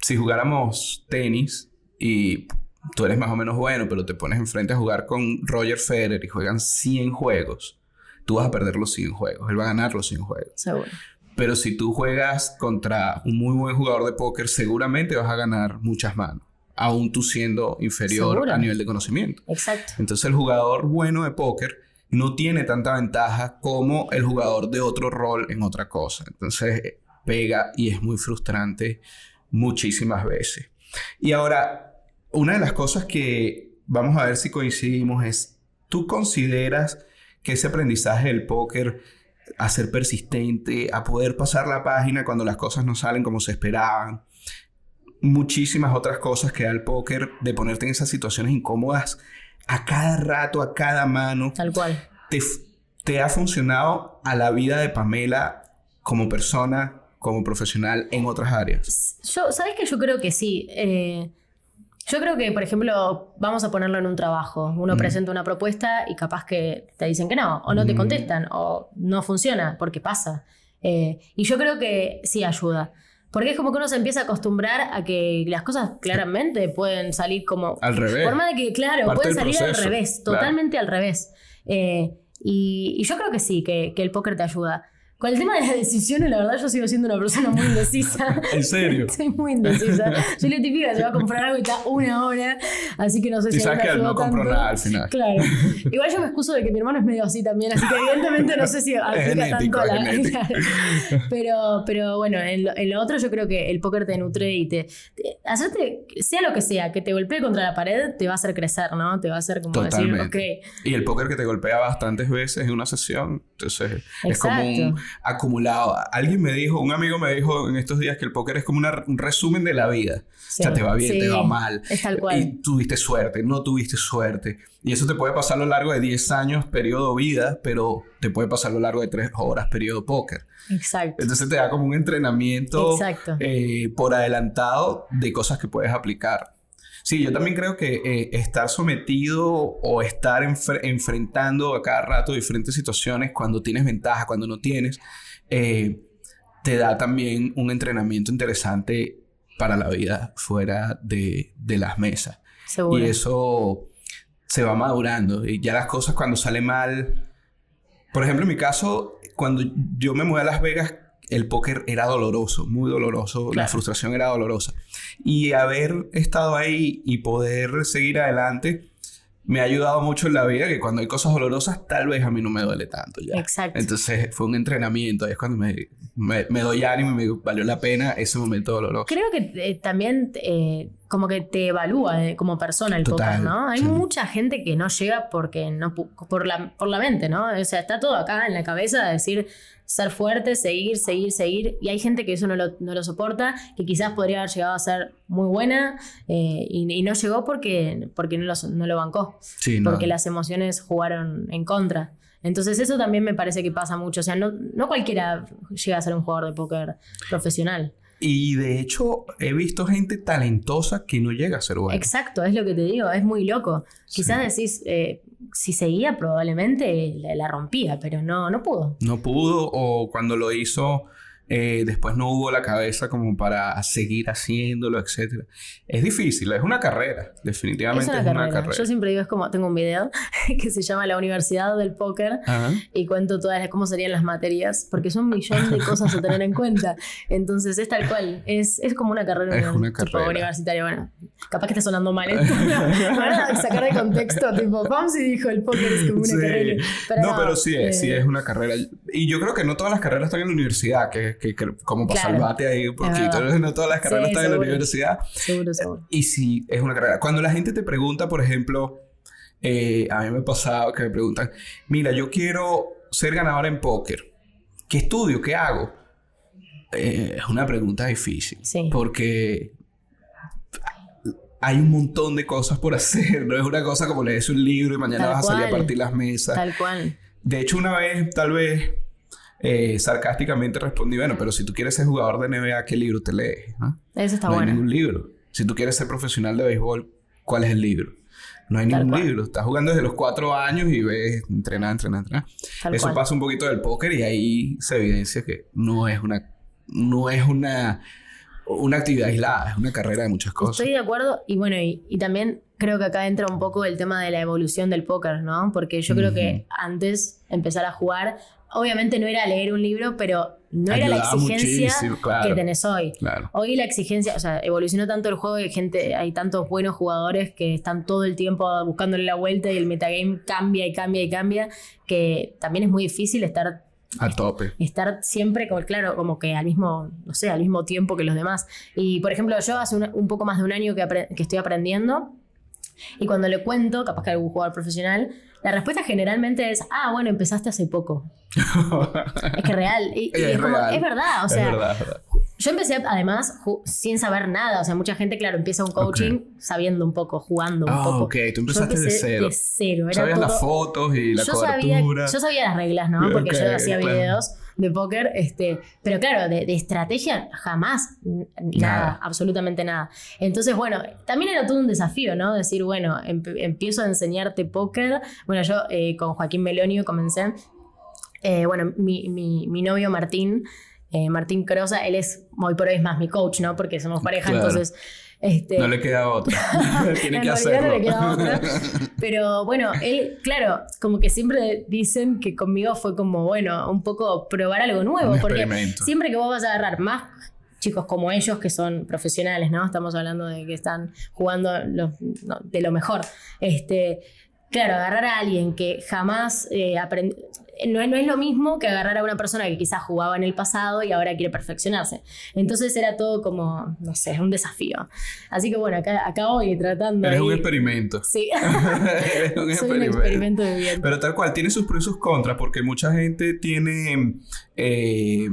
si jugáramos tenis, y tú eres más o menos bueno, pero te pones enfrente a jugar con Roger Federer y juegan 100 juegos, tú vas a perder los 100 juegos, él va a ganar los 100 juegos. Seguro. Pero si tú juegas contra un muy buen jugador de póker, seguramente vas a ganar muchas manos, aún tú siendo inferior a nivel de conocimiento. Exacto. Entonces el jugador bueno de póker no tiene tanta ventaja como el jugador de otro rol en otra cosa. Entonces pega y es muy frustrante muchísimas veces. Y ahora, una de las cosas que vamos a ver si coincidimos es, ¿tú consideras que ese aprendizaje del póker, a ser persistente, a poder pasar la página cuando las cosas no salen como se esperaban, muchísimas otras cosas que da el póker, de ponerte en esas situaciones incómodas a cada rato, a cada mano. Tal cual. Te, te ha funcionado a la vida de Pamela como persona, como profesional en otras áreas? Yo, ¿sabes que Yo creo que sí. Eh, yo creo que, por ejemplo, vamos a ponerlo en un trabajo. Uno presenta una propuesta y capaz que te dicen que no, o no te contestan, o no funciona, porque pasa. Eh, y yo creo que sí ayuda. Porque es como que uno se empieza a acostumbrar a que las cosas claramente pueden salir como... Al revés. Forma de que, claro, pueden salir al revés, totalmente al revés. Eh, y, yo creo que sí, que, que el póker te ayuda. Con el tema de las decisiones, la verdad, yo sigo siendo una persona muy indecisa. ¿En serio? Soy muy indecisa. Soy la típica se va a comprar algo y está una hora, así que no sé si. Y sabes que no compro nada al final. Claro. Igual yo me excuso de que mi hermano es medio así también, así que evidentemente no sé si aplica tanto a la. pero, pero bueno, en lo, otro yo creo que el póker te nutre y te, Hacerte, sea lo que sea, que te golpee contra la pared, te va a hacer crecer, ¿no? Te va a hacer como decir, ok. Y el póker que te golpea bastantes veces en una sesión, entonces es como un acumulado. Alguien me dijo, un amigo me dijo en estos días que el póker es como un resumen de la vida. o sea, te va bien, te va mal. Es tal cual. Y tuviste suerte, no tuviste suerte. Y eso te puede pasar a lo largo de 10 años, periodo vida, pero te puede pasar a lo largo de 3 horas, periodo póker. Exacto. Entonces te da como un entrenamiento eh, por adelantado de cosas que puedes aplicar. Sí, yo también creo que eh, estar sometido o estar enfrentando a cada rato diferentes situaciones cuando tienes ventaja, cuando no tienes, eh, te da también un entrenamiento interesante para la vida fuera de, las mesas. Seguro. Y eso se va madurando. Y ya las cosas cuando salen mal. Por ejemplo, en mi caso, cuando yo me mudé a Las Vegas, el póker era doloroso, muy doloroso, la frustración era dolorosa. Y haber estado ahí y poder seguir adelante me ha ayudado mucho en la vida que cuando hay cosas dolorosas tal vez a mí no me duele tanto ya. Exacto. Entonces fue un entrenamiento, es cuando me, me, doy ánimo y me valió la pena ese momento doloroso. Creo que eh, también eh, como que te evalúa eh, como persona el póker, ¿no? Hay mucha gente que no llega porque no por la, por la mente, ¿no? O sea, está todo acá en la cabeza de decir ser fuerte, seguir, seguir, seguir. Y hay gente que eso no lo, no lo soporta, que quizás podría haber llegado a ser muy buena eh, y, no llegó porque, porque no, lo, no lo bancó. porque las emociones jugaron en contra. Entonces eso también me parece que pasa mucho. O sea, no, no cualquiera llega a ser un jugador de póker profesional. Y de hecho, he visto gente talentosa que no llega a ser buena. Exacto, es lo que te digo, es muy loco. Quizás decís, eh, si seguía, probablemente la, rompía, pero no, no pudo. No pudo, o cuando lo hizo, eh, después no hubo la cabeza como para seguir haciéndolo, etc. Es difícil, es una carrera, definitivamente es una, carrera. Yo siempre digo, es como, tengo un video que se llama La Universidad del Póker y cuento todas cómo serían las materias, porque son millones de cosas a tener en cuenta. Entonces es tal cual, es, es como una carrera, es una carrera. universitaria. Bueno, capaz que está sonando mal esto. Van sacar de contexto, tipo, y dijo el póker es como una carrera. no, pero sí es, sí eh, es una carrera. Y yo creo que no todas las carreras están en la universidad, que que, como para salvarte ahí un poquito. No todas las carreras están en la universidad. Seguro, seguro. Y si es una carrera. Cuando la gente te pregunta, por ejemplo, eh, a mí me ha pasado que me preguntan, mira, yo quiero ser ganador en póker. ¿Qué estudio? ¿Qué hago? Eh, es una pregunta difícil. Porque hay un montón de cosas por hacer. No es una cosa como lees un libro y mañana vas a salir a partir las mesas. Tal cual. De hecho, una vez, tal vez, eh, sarcásticamente respondí, bueno, pero si tú quieres ser jugador de NBA, ¿qué libro te lees? Eso está no bueno. hay ningún libro. Si tú quieres ser profesional de béisbol, ¿cuál es el libro? No hay ningún libro. Estás jugando desde los cuatro años y ves entrenar, entrenar, entrenar. Eso pasa un poquito del póker y ahí se evidencia que no es una, no es una, una actividad aislada, es una carrera de muchas cosas. Estoy de acuerdo y bueno, y, también creo que acá entra un poco el tema de la evolución del póker, ¿no? Porque yo creo que antes empezar a jugar obviamente no era leer un libro, pero no era la exigencia que tenés hoy. Hoy la exigencia, o sea, evolucionó tanto el juego que hay gente, hay tantos buenos jugadores que están todo el tiempo buscándole la vuelta y el metagame cambia y cambia y cambia, que también es muy difícil estar a tope. Estar siempre, como, claro, como que al mismo, no sé, al mismo tiempo que los demás. Y por ejemplo, yo hace un, poco más de un año que, que estoy aprendiendo y cuando le cuento, capaz que algún jugador profesional, la respuesta generalmente es, ah, bueno, empezaste hace poco. es que real. Y, es, es, verdad, o sea, yo empecé además sin saber nada, o sea, mucha gente, claro, empieza un coaching sabiendo un poco, jugando un ah, poco. ok, tú empezaste de cero. De cero. Sabías las fotos y la yo cobertura. yo sabía las reglas, ¿no? Porque yo hacía videos de póker, este, pero claro, de, estrategia jamás, nada, absolutamente nada. Entonces, bueno, también era todo un desafío, ¿no? Decir, bueno, empiezo a enseñarte póker. Bueno, yo eh, con Joaquín Melonio comencé. Eh, bueno, mi, mi, mi novio Martín, eh, Martín Crosa, él es, hoy por hoy es más mi coach, ¿no? Porque somos pareja, entonces... Este, no le queda otra. Tiene que hacerlo. No le queda otra. Pero bueno, él, claro, como que siempre dicen que conmigo fue como, bueno, un poco probar algo nuevo. porque siempre que vos vas a agarrar más chicos como ellos que son profesionales, ¿no? Estamos hablando de que están jugando de lo mejor. Este, claro, agarrar a alguien que jamás eh, aprendió no, no, es lo mismo que agarrar a una persona que quizás jugaba en el pasado y ahora quiere perfeccionarse. Entonces era todo como, no sé, un desafío. Así que bueno, acá, acá voy tratando. Es un experimento. Sí. es un, Soy experimento. un experimento de vida. Pero tal cual, tiene sus pros y sus contras, porque mucha gente tiene eh,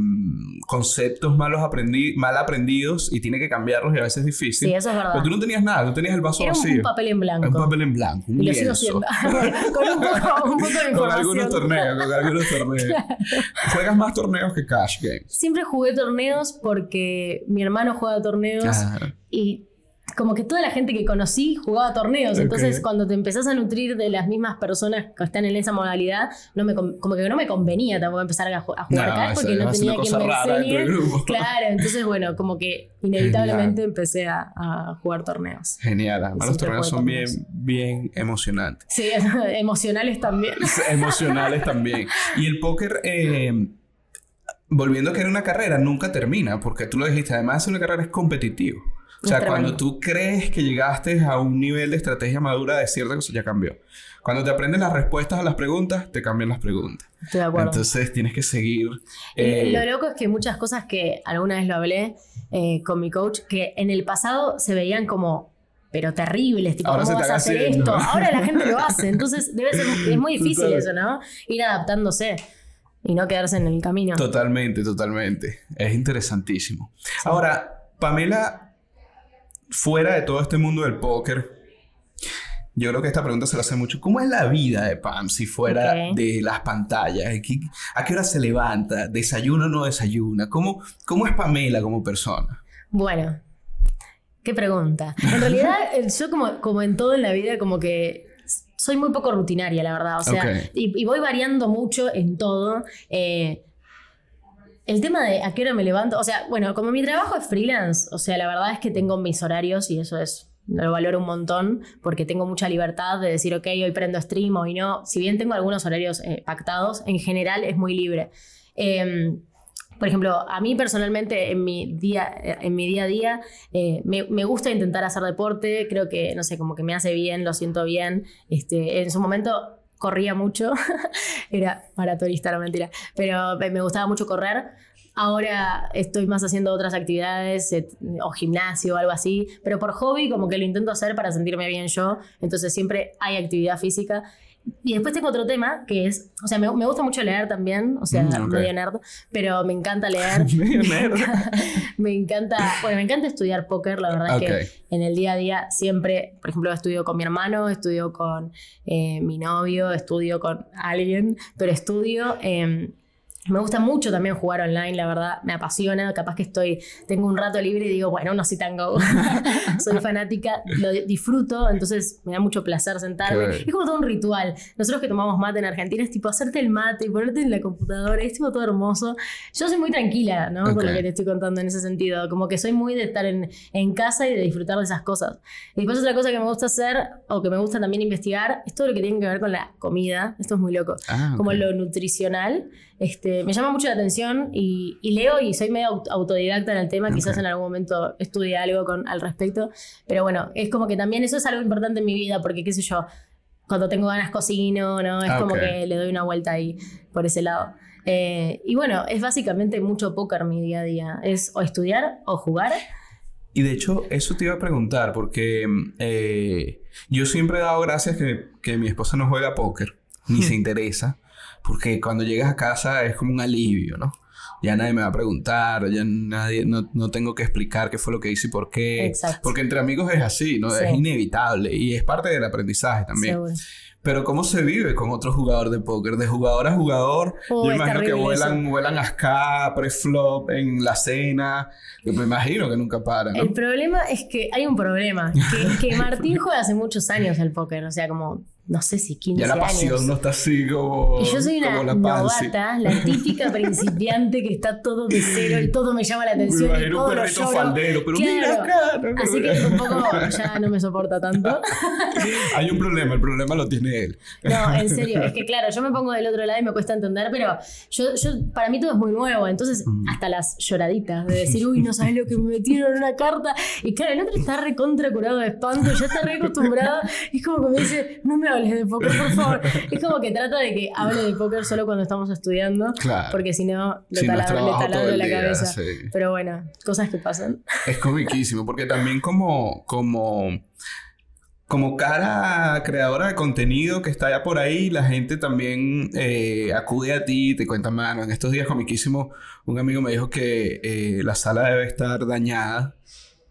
conceptos malos aprendi mal aprendidos y tiene que cambiarlos y a veces es difícil. Sí, eso es verdad. Pero tú no tenías nada, tú tenías el vaso Era vacío. un papel en blanco. Un papel en blanco, un y lo sigo siendo. con un poco, un poco de información. Con algunos torneos, con algunos torneos. Juegas más torneos que Cash Games. Siempre jugué torneos porque mi hermano juega torneos Ah, y como que toda la gente que conocí jugaba torneos. Entonces, cuando te empezás a nutrir de las mismas personas que están en esa modalidad, no me, como que no me convenía tampoco empezar a, ju- a jugar No, eso porque no tenía quien me enseñe. Claro, entonces, bueno, como que inevitablemente empecé a, a jugar torneos. Genial, además los torneos son bien, bien emocionantes. Sí, emocionales también. Emocionales también. Y el póker, eh, volviendo a que era una carrera, nunca termina, porque tú lo dijiste, además una carrera es competitivo. O sea, cuando tú crees que llegaste a un nivel de estrategia madura de cierta cosa, ya cambió. Cuando te aprendes las respuestas a las preguntas, te cambian las preguntas. Estoy de acuerdo. Entonces tienes que seguir. Eh, lo loco es que muchas cosas que alguna vez lo hablé eh, con mi coach, que en el pasado se veían como, pero terribles, tipo, Ahora ¿cómo se vas a hacer haciendo. esto? Ahora la gente lo hace, entonces debe ser, es muy difícil Total. eso, ¿no? Ir adaptándose y no quedarse en el camino. Totalmente, totalmente. Es interesantísimo. Ahora, Pamela, fuera de todo este mundo del póker, yo creo que esta pregunta se la hace mucho. ¿Cómo es la vida de Pam si fuera de las pantallas? ¿Qué- ¿A qué hora se levanta? ¿Desayuna o no desayuna? ¿Cómo, cómo es Pamela como persona? Bueno, qué pregunta. En realidad, eh, yo como, como en todo en la vida, como que soy muy poco rutinaria, la verdad. O sea, y voy variando mucho en todo. Eh, el tema de a qué hora me levanto, o sea, bueno, como mi trabajo es freelance, o sea, la verdad es que tengo mis horarios y eso es, lo valoro un montón porque tengo mucha libertad de decir, ok, hoy prendo stream, hoy no. Si bien tengo algunos horarios eh, pactados, en general es muy libre. Em, por ejemplo, a mí personalmente en mi día, en mi día a día eh, me, me gusta intentar hacer deporte, creo que, no sé, como que me hace bien, lo siento bien. Este, en su momento corría mucho, era maratonista, no mentira, pero me gustaba mucho correr. Ahora estoy más haciendo otras actividades o gimnasio o algo así, pero por hobby como que lo intento hacer para sentirme bien yo, entonces siempre hay actividad física. Y después tengo otro tema que es, o sea, me, me gusta mucho leer también, o sea, Mm, medio nerd, pero me encanta leer. Medio Me nerd. encanta- Me encanta, bueno, me encanta estudiar póker, la verdad es que en el día a día siempre, por ejemplo, estudio con mi hermano, estudio con eh, mi novio, estudio con alguien, pero estudio... eh, me gusta mucho también jugar online, la verdad, me apasiona. Capaz que estoy, tengo un rato libre y digo, bueno, no soy tan go. Soy fanática, lo di- disfruto, entonces me da mucho placer sentarme. Es como todo un ritual. Nosotros que tomamos mate en Argentina es tipo hacerte el mate y ponerte en la computadora, es tipo todo hermoso. Yo soy muy tranquila, ¿no? Por lo que te estoy contando en ese sentido. Como que soy muy de estar en, en casa y de disfrutar de esas cosas. Y después otra cosa que me gusta hacer, o que me gusta también investigar, es todo lo que tiene que ver con la comida. Esto es muy loco Ah, como lo nutricional. Este, me llama mucho la atención y, y leo y soy medio aut- autodidacta en el tema, quizás en algún momento estudie algo con, al respecto, pero bueno, es como que también eso es algo importante en mi vida porque qué sé yo, cuando tengo ganas cocino, ¿no? Es Ah, como que le doy una vuelta ahí por ese lado. Eh, y bueno, es básicamente mucho póker mi día a día, es o estudiar o jugar. Y de hecho, eso te iba a preguntar, porque eh, yo siempre he dado gracias que, que mi esposa no juega póker, ni se interesa, porque cuando llegas a casa es como un alivio, ¿no? Ya nadie me va a preguntar, ya nadie, no, no tengo que explicar qué fue lo que hice y por qué. Exacto. Porque entre amigos es así, ¿no? Sí. Es inevitable y es parte del aprendizaje también. Seguro. Pero ¿cómo se vive con otro jugador de póker? De jugador a jugador, Oh, yo imagino que vuelan, vuelan a ska, pre-flop, en la cena. Yo me imagino que nunca paran, ¿no? El problema es que hay un problema, que, que Martín juega hace muchos años al póker, o sea, como, no sé si 15 Ya la años. pasión no está así como. Y yo soy una la novata, la típica principiante que está todo de cero y todo me llama la atención. y todo un perrito faldero, pero Claro. mira acá. ¿no? Así que un poco ya no me soporta tanto. Hay un problema, el problema lo tiene él. No, en serio, es que claro, yo me pongo del otro lado y me cuesta entender, pero yo, yo para mí todo es muy nuevo, entonces Mm. hasta las lloraditas de decir, uy, no sabes lo que me metieron en una carta. Y claro, el otro está recontra curado de espanto, ya está re acostumbrado, y es como que me dice, no me hables de póker, por favor. es como que trata de que hable de póker solo cuando estamos estudiando. Claro. Porque si no, le Si taladro le taladro la día, cabeza. sí. Pero bueno, cosas que pasan. Es comiquísimo, porque también como, como, como cara creadora de contenido que está allá por ahí, la gente también eh, acude a ti y te cuenta, mano, en estos días comiquísimo, un amigo me dijo que eh, la sala debe estar dañada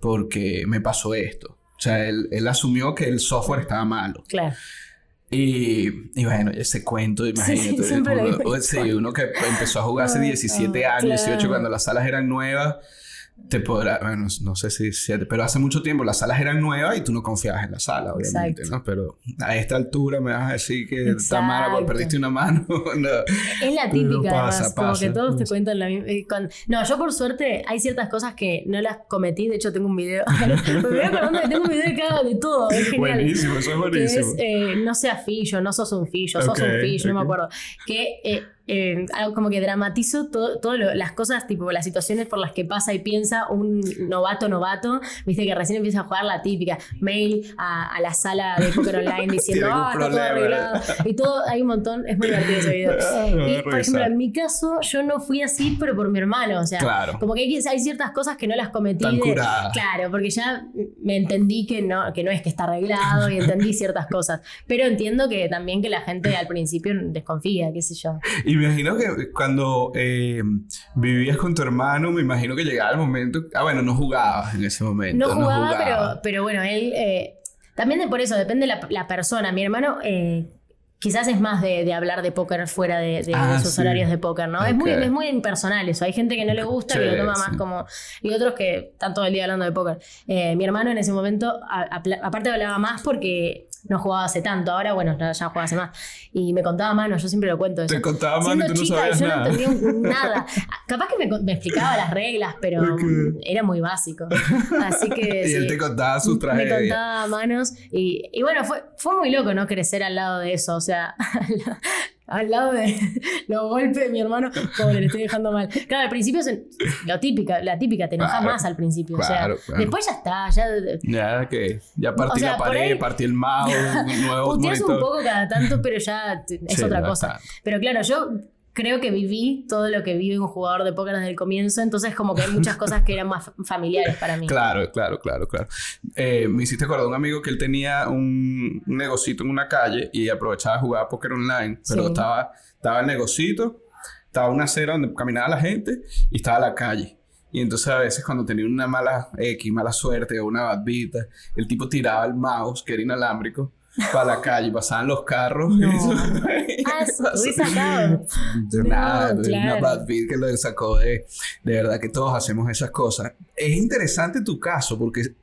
porque me pasó esto. O sea, él, él asumió que el software estaba malo. Claro. Y, y bueno, ese cuento, imagínate. sí, uno, mismo. sí, uno que empezó a jugar hace Ah, 17 ah, años, 18, claro. cuando las salas eran nuevas, te podrá, bueno, no sé si siete, pero hace mucho tiempo las salas eran nuevas y tú no confiabas en la sala, obviamente, Exacto. ¿no? Pero a esta altura me vas a decir que está mala porque Exacto. perdiste una mano. no. Es la típica, pasa, además, como pasa. que todos te cuentan la misma. eh, con- No, yo por suerte hay ciertas cosas que no las cometí. De hecho, tengo un video. me voy acordando que tengo un video que hago de todo. Es genial. Buenísimo, eso es que buenísimo. es eh, no seas fillo, no sos un fillo, sos un fillo, no me acuerdo. Que eh, eh, algo como que dramatizo todo lo- las cosas, tipo las situaciones por las que pasa y piensa un novato novato, viste que recién empieza a jugar la típica mail a, a la sala de póker online diciendo, ah, está todo problema". arreglado. Y todo, hay un montón, es muy divertido ese video. Ah, Y, por ejemplo, en mi caso, yo no fui así, pero por mi hermano. O sea, Claro. como que hay, hay ciertas cosas que no las cometí. Tan de- claro, porque ya me entendí que no, que no es que está arreglado y entendí ciertas cosas. Pero entiendo que también que la gente al principio desconfía, qué sé yo. Y me imagino que cuando eh, vivías con tu hermano, me imagino que llegaba el momento. Ah, bueno, no jugabas en ese momento. No jugaba, pero, pero bueno, él. eh, también de por eso, depende la, la persona. Mi hermano. eh, Quizás es más de, de hablar de póker fuera de, de Ah, sus sí. horarios de póker, ¿no? Es, muy, es muy impersonal eso. Hay gente que no le gusta, que lo toma más sí. como... Y otros que están todo el día hablando de póker. Eh, mi hermano en ese momento, a- aparte hablaba más porque no jugaba hace tanto. Ahora, bueno, ya juega hace más. Y me contaba mano, yo siempre lo cuento eso. Te contaba Siendo y tú no chica, sabías yo nada. no entendía nada. Capaz que me, me explicaba las reglas, pero era muy básico. Así que... Y él sí. te contaba sus Me tragedias. contaba manos y, y bueno, fue, fue muy loco, ¿no? Crecer al lado de eso, o sea, al lado de los golpes de mi hermano, pobre, le estoy dejando mal. Claro, al principio es lo típica, la típica, te enojas Claro, más al principio, claro, o sea, claro. después ya está, ya Ya que ya partí O sea, la pared, ahí- partí el mouse, un nuevo puteas un poco cada tanto, pero ya es Sí, otra cosa. Pero claro, yo creo que viví todo lo que vive un jugador de póker desde el comienzo, entonces como que hay muchas cosas que eran más familiares para mí. Claro, claro, claro, claro. Eh, me hiciste acordar de un amigo que él tenía un, negocito en una calle y aprovechaba a jugar póker online, pero Sí. estaba, estaba el negocito, estaba una acera donde caminaba la gente y estaba la calle. Y entonces a veces cuando tenía una mala X, mala suerte o una bad beat, el tipo tiraba el mouse, que era inalámbrico, para la calle, pasaban los carros. No. eso- Ah, sacado. No, nada, una claro. bad beat que lo sacó de... De verdad que todos hacemos esas cosas. Es interesante tu caso porque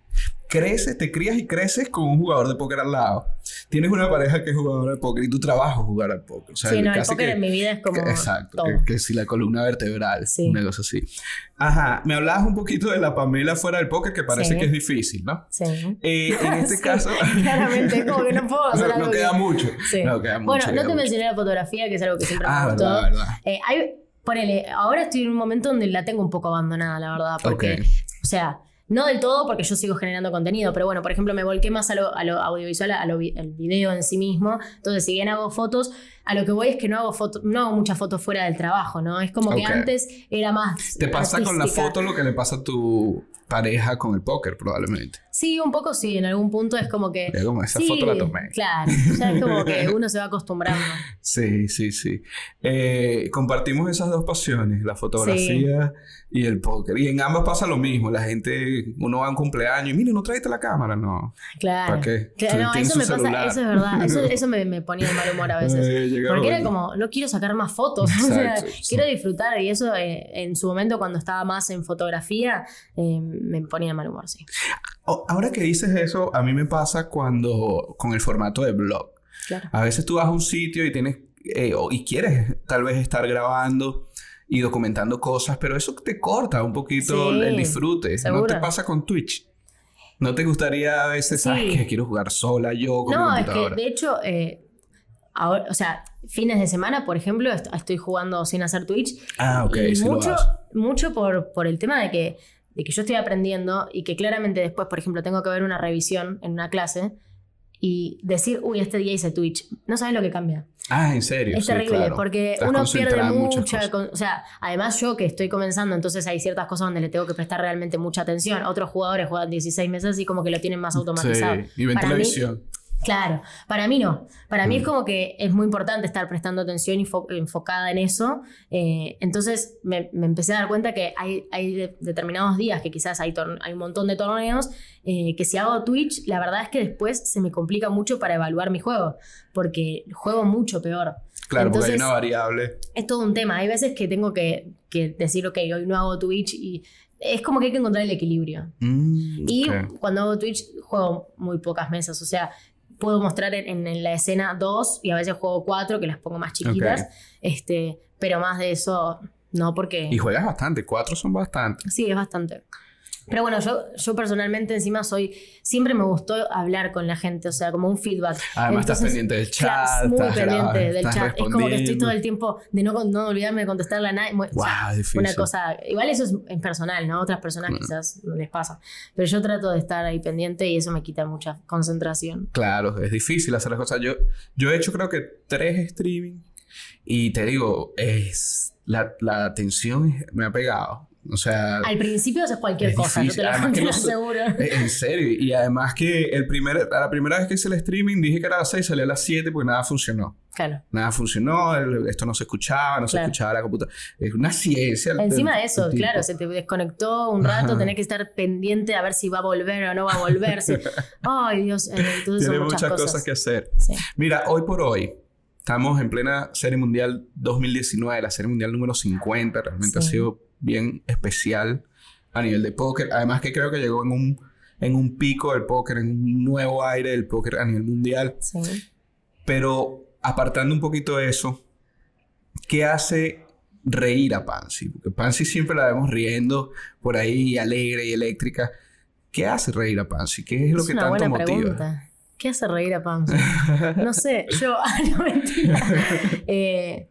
creces, te crías y creces con un jugador de póker al lado. Tienes una pareja que es jugadora de póker y tu trabajo es jugar al póker. O sea, sí, no, el casi póker que- en mi vida es como que- exacto, que, que si la columna vertebral, Sí. una cosa así. Ajá, me hablabas un poquito de la Pamela fuera del póker que parece Sí. que es difícil, ¿no? Sí. Eh, en este Sí, caso... Claramente, como que no puedo hacer no, algo no que- queda mucho. No queda mucho. bueno, no te mucho. mencioné la fotografía, que es algo que siempre Ah, me gustó. verdad, verdad. Eh, hay, ponele, ahora estoy en un momento donde la tengo un poco abandonada, la verdad, porque, o sea, no del todo porque yo sigo generando contenido, pero bueno, por ejemplo, me volqué más a lo, a lo audiovisual, a lo vi- al video en sí mismo, entonces si bien hago fotos, a lo que voy es que no hago foto, no hago muchas fotos fuera del trabajo, ¿no? Es como que antes era más Te pasa con la foto lo que le pasa a tu pareja con el póker, probablemente. Sí, un poco sí, en algún punto es como que... Ya como esa sí, foto la tomé. Claro, ya es como que uno se va acostumbrando. Sí, sí, sí. Eh, compartimos esas dos pasiones, la fotografía y el póker. Y en ambas pasa lo mismo. La gente, uno va a un cumpleaños y mira, no traiste la cámara, no. Claro. ¿Para qué? Claro, no, eso me pasa, eso es verdad. Eso, eso me, me ponía de mal humor a veces. Eh, Porque era como, no quiero sacar más fotos. o sea, sí. quiero disfrutar. Y eso eh, en su momento, cuando estaba más en fotografía, me ponía de mal humor, sí. Oh, ahora que dices eso, a mí me pasa cuando con el formato de blog. Claro. A veces tú vas a un sitio y tienes eh, o- y quieres tal vez estar grabando y documentando cosas, pero eso te corta un poquito Sí, el disfrute. ¿No te pasa con Twitch? ¿No te gustaría a veces, Sí. ¿sabes qué? Quiero jugar sola yo con No, mi es que de hecho, eh, ahora, o sea, fines de semana, por ejemplo, est- estoy jugando sin hacer Twitch. Ah, ok, y sí mucho, mucho por, por el tema de que, de que yo estoy aprendiendo y que claramente después, por ejemplo, tengo que ver una revisión en una clase. y decir, uy, este día hice Twitch, no sabes lo que cambia. Ah, en serio. Es Sí, terrible claro. porque Estás uno pierde mucha. con- o sea, además yo que estoy comenzando, entonces hay ciertas cosas donde le tengo que prestar realmente mucha atención. Otros jugadores juegan 16 meses y como que lo tienen más automatizado. Sí, y ven Para mí- televisión. Claro, para mí no. Para mí es Mm. como que es muy importante estar prestando atención y fo- enfocada en eso. Eh, entonces me, me empecé a dar cuenta que hay, hay de- determinados días que quizás hay, un montón de torneos eh, que si hago Twitch, la verdad es que después se me complica mucho para evaluar mi juego, porque juego mucho peor. Claro, porque hay Entonces- una variable. Es todo un tema. Hay veces que tengo que, que decir, ok, hoy no hago Twitch y es como que hay que encontrar el equilibrio. Mm, Y cuando hago Twitch juego muy pocas mesas, o sea, puedo mostrar en, en- en la escena dos y a veces juego cuatro, que las pongo más chiquitas, este, pero más de eso no, porque Y juegas bastante, cuatro son bastante. sí, es bastante. Pero bueno, yo, yo personalmente encima soy, siempre me gustó hablar con la gente, o sea, como un feedback. Además estás Entonces, pendiente del chat. Claro, muy estás pendiente del estás chat. Es como que estoy todo el tiempo de no, no olvidarme de contestarle a nadie. Mu- o sea, una cosa, igual eso es, es personal, ¿no? Otras personas Claro. quizás no les pasa. Pero yo trato de estar ahí pendiente y eso me quita mucha concentración. Claro, es difícil hacer las cosas. Yo, yo he hecho creo que tres streaming y te digo, es la, la atención me ha pegado. O sea, Al principio haces cualquier Es cosa, difícil, yo te lo, te lo aseguro. en serio. Y además que el primer, a la primera vez que hice el streaming dije que era a las 6, salí a las 7 porque nada funcionó. Claro. Nada funcionó, el- esto no se escuchaba, no se escuchaba la computadora. Es una ciencia. Encima de eso, claro, se te desconectó un rato, Ajá. tenés que estar pendiente a ver si va a volver o no va a volver. si- Ay, Dios, eh, entonces Tiene son muchas, muchas, cosas. que hacer. Sí. Mira, hoy por hoy estamos en plena Serie Mundial 2019, la Serie Mundial número 50. Realmente ha sido bien especial a nivel de póker. Además que creo que llegó en un, en un pico del póker, en un nuevo aire del póker a nivel mundial. Sí. Pero apartando un poquito eso, ¿qué hace reír a Pansy? Porque Pansy siempre la vemos riendo por ahí, alegre y eléctrica. ¿Qué hace reír a Pansy? ¿Qué es lo es que una tanto buena motiva? pregunta. ¿Qué hace reír a Pamsi? No sé, yo. Ah, no, mentira. Eh,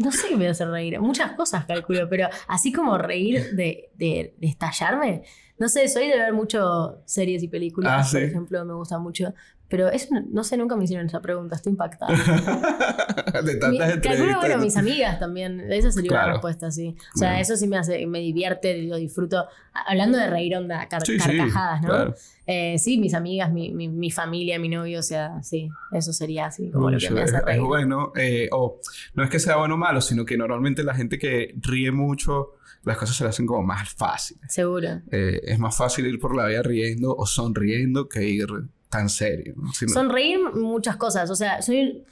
no sé qué me hace reír. Muchas cosas calculo, pero así como reír de, de- de estallarme. No sé, soy de ver mucho series y películas, Ah, por sí. ejemplo, me gusta mucho. Pero eso, no sé, nunca me hicieron esa pregunta, estoy impactada. de Mi- tantas calculo, entrevistas. bueno, mis amigas también. Esa sería Claro. una respuesta, sí. O sea, Bueno. eso sí me hace, me divierte, lo disfruto. Hablando de reír onda, car- Sí, sí, carcajadas, ¿no? claro. Eh, sí, mis amigas, mi, mi, mi familia, mi novio, o sea, sí, eso sería así como lo que me hace es, bueno, eh, o no es que sea bueno o malo, sino que normalmente la gente que ríe mucho, las cosas se le hacen como más fáciles. Seguro. Eh, es más fácil ir por la vida riendo o sonriendo que ir tan serio. ¿no? Si Sonreír muchas cosas, o sea, soy...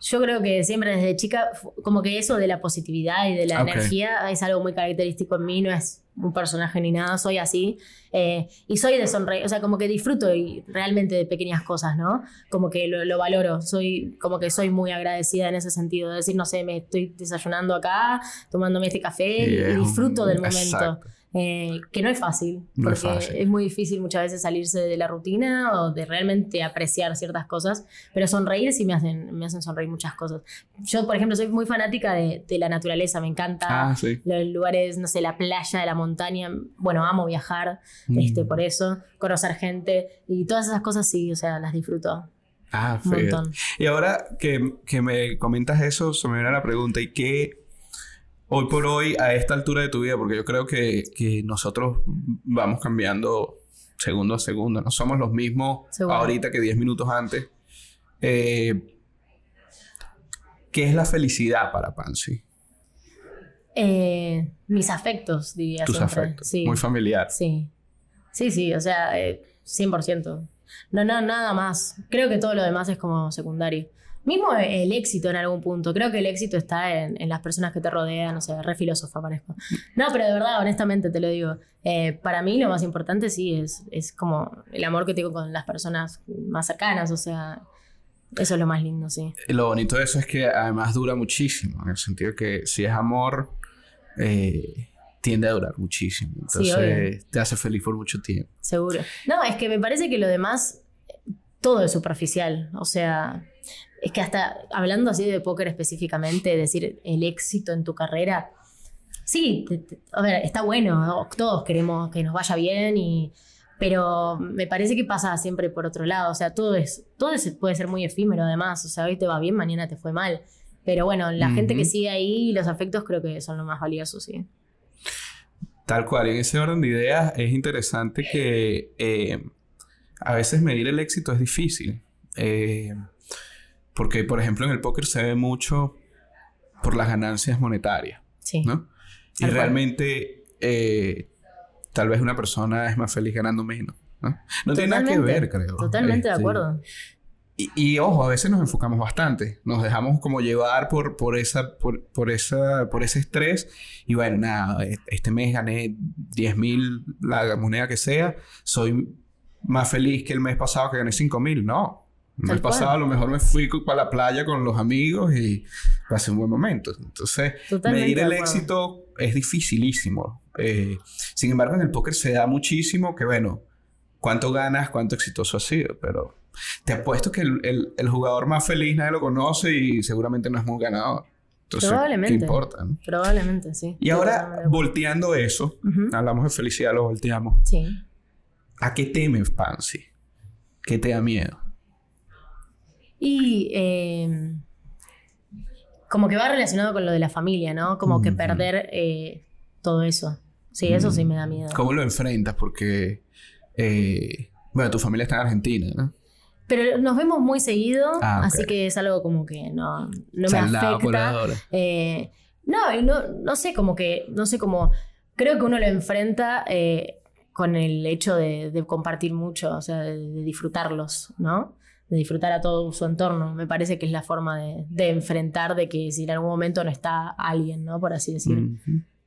Yo creo que siempre desde chica, como que eso de la positividad y de la Ok. energía es algo muy característico en mí, no es un personaje ni nada, soy así. Eh, y soy de sonreír, o sea, como que disfruto y realmente de pequeñas cosas, ¿no? Como que lo, lo valoro, soy como que soy muy agradecida en ese sentido, de decir, no sé, me estoy desayunando acá, tomándome este café Y disfruto del momento. Exacto. Eh, que no es fácil, No es fácil. es muy difícil muchas veces salirse de la rutina o de realmente apreciar ciertas cosas, pero sonreír sí me hacen, me hacen sonreír muchas cosas. Yo, por ejemplo, soy muy fanática de, de la naturaleza, me encanta Ah, sí. los lugares, no sé, la playa, la montaña, bueno, amo viajar, Mm. este, por eso, conocer gente y todas esas cosas sí, o sea, las disfruto Ah, un fíjate. montón. Y ahora que, que me comentas eso, se me viene la pregunta, ¿y qué hoy por hoy, a esta altura de tu vida, porque yo creo que, que nosotros vamos cambiando segundo a segundo, no somos los mismos Seguro. ahorita que 10 minutos antes. Eh, ¿Qué es la felicidad para Pansy? Eh, mis afectos, diría Tus siempre. afectos. Sí. Muy familiar. Sí, sí, sí, o sea, eh, 100%. No, no, nada más. Creo que todo lo demás es como secundario. Mismo el éxito en algún punto. Creo que el éxito está en, en las personas que te rodean, o sea, re filósofa parezco. No, pero de verdad, honestamente te lo digo. Eh, para mí lo más importante sí es, es como el amor que tengo con las personas más cercanas, o sea, eso es lo más lindo, sí. Lo bonito de eso es que además dura muchísimo, en el sentido que si es amor, eh, tiende a durar muchísimo. Sí, Entonces te hace feliz por mucho tiempo. Seguro. No, es que me parece que lo demás, todo es superficial. O sea, es que hasta hablando así de póker específicamente, decir el éxito en tu carrera, sí, te- te- a ver, está bueno, ¿no? todos queremos que nos vaya bien y... pero me parece que pasa siempre por otro lado, o sea, todo, es, todo puede ser muy efímero además, o sea, hoy te va bien, mañana te fue mal. Pero bueno, la gente que sigue ahí, los afectos creo que son lo más valiosos, sí. Tal cual, en ese orden de ideas es interesante que eh, a veces medir el éxito es difícil. Eh, porque, por ejemplo, en el póker se ve mucho por las ganancias monetarias. Sí. ¿no? Y realmente, eh, tal vez una persona es más feliz ganando menos. No, no tiene nada que ver, creo. Totalmente de este, acuerdo. Y, ojo, a veces nos enfocamos bastante, nos dejamos como llevar por, por, esa, por, esa, por ese estrés y bueno, nada, e, este mes gané 10 mil, la moneda que sea, soy más feliz que el mes pasado que gané 5 mil, no. El mes pasado a lo mejor me fui para la playa con los amigos y pasé un buen momento. Entonces, medir el éxito es dificilísimo. Eh, sin embargo, en el póker se da muchísimo que bueno, cuánto ganas, cuánto exitoso has sido, pero te apuesto que el, el, jugador más feliz nadie lo conoce y seguramente no es muy ganador. Entonces, Probablemente. ¿qué importa? Probablemente, sí. Y ahora, volteando eso, hablamos de felicidad, lo volteamos. Sí. ¿A qué temes, Pansy? ¿Qué te da miedo? Y eh, como que va relacionado con lo de la familia, ¿no? Como que perder eh, todo eso. Sí, eso sí me da miedo. ¿Cómo lo enfrentas? Porque, eh, bueno, tu familia está en Argentina, ¿no? Pero nos vemos muy seguido, ah, así que es algo como que no, no me afecta. Eh, no, no, no sé, como que, no sé cómo, creo que uno lo enfrenta eh, con el hecho de, compartir mucho, o sea, de, disfrutarlos, ¿no? De disfrutar a todo su entorno. Me parece que es la forma de, enfrentar de que si en algún momento no está alguien, ¿no? Por así decirlo.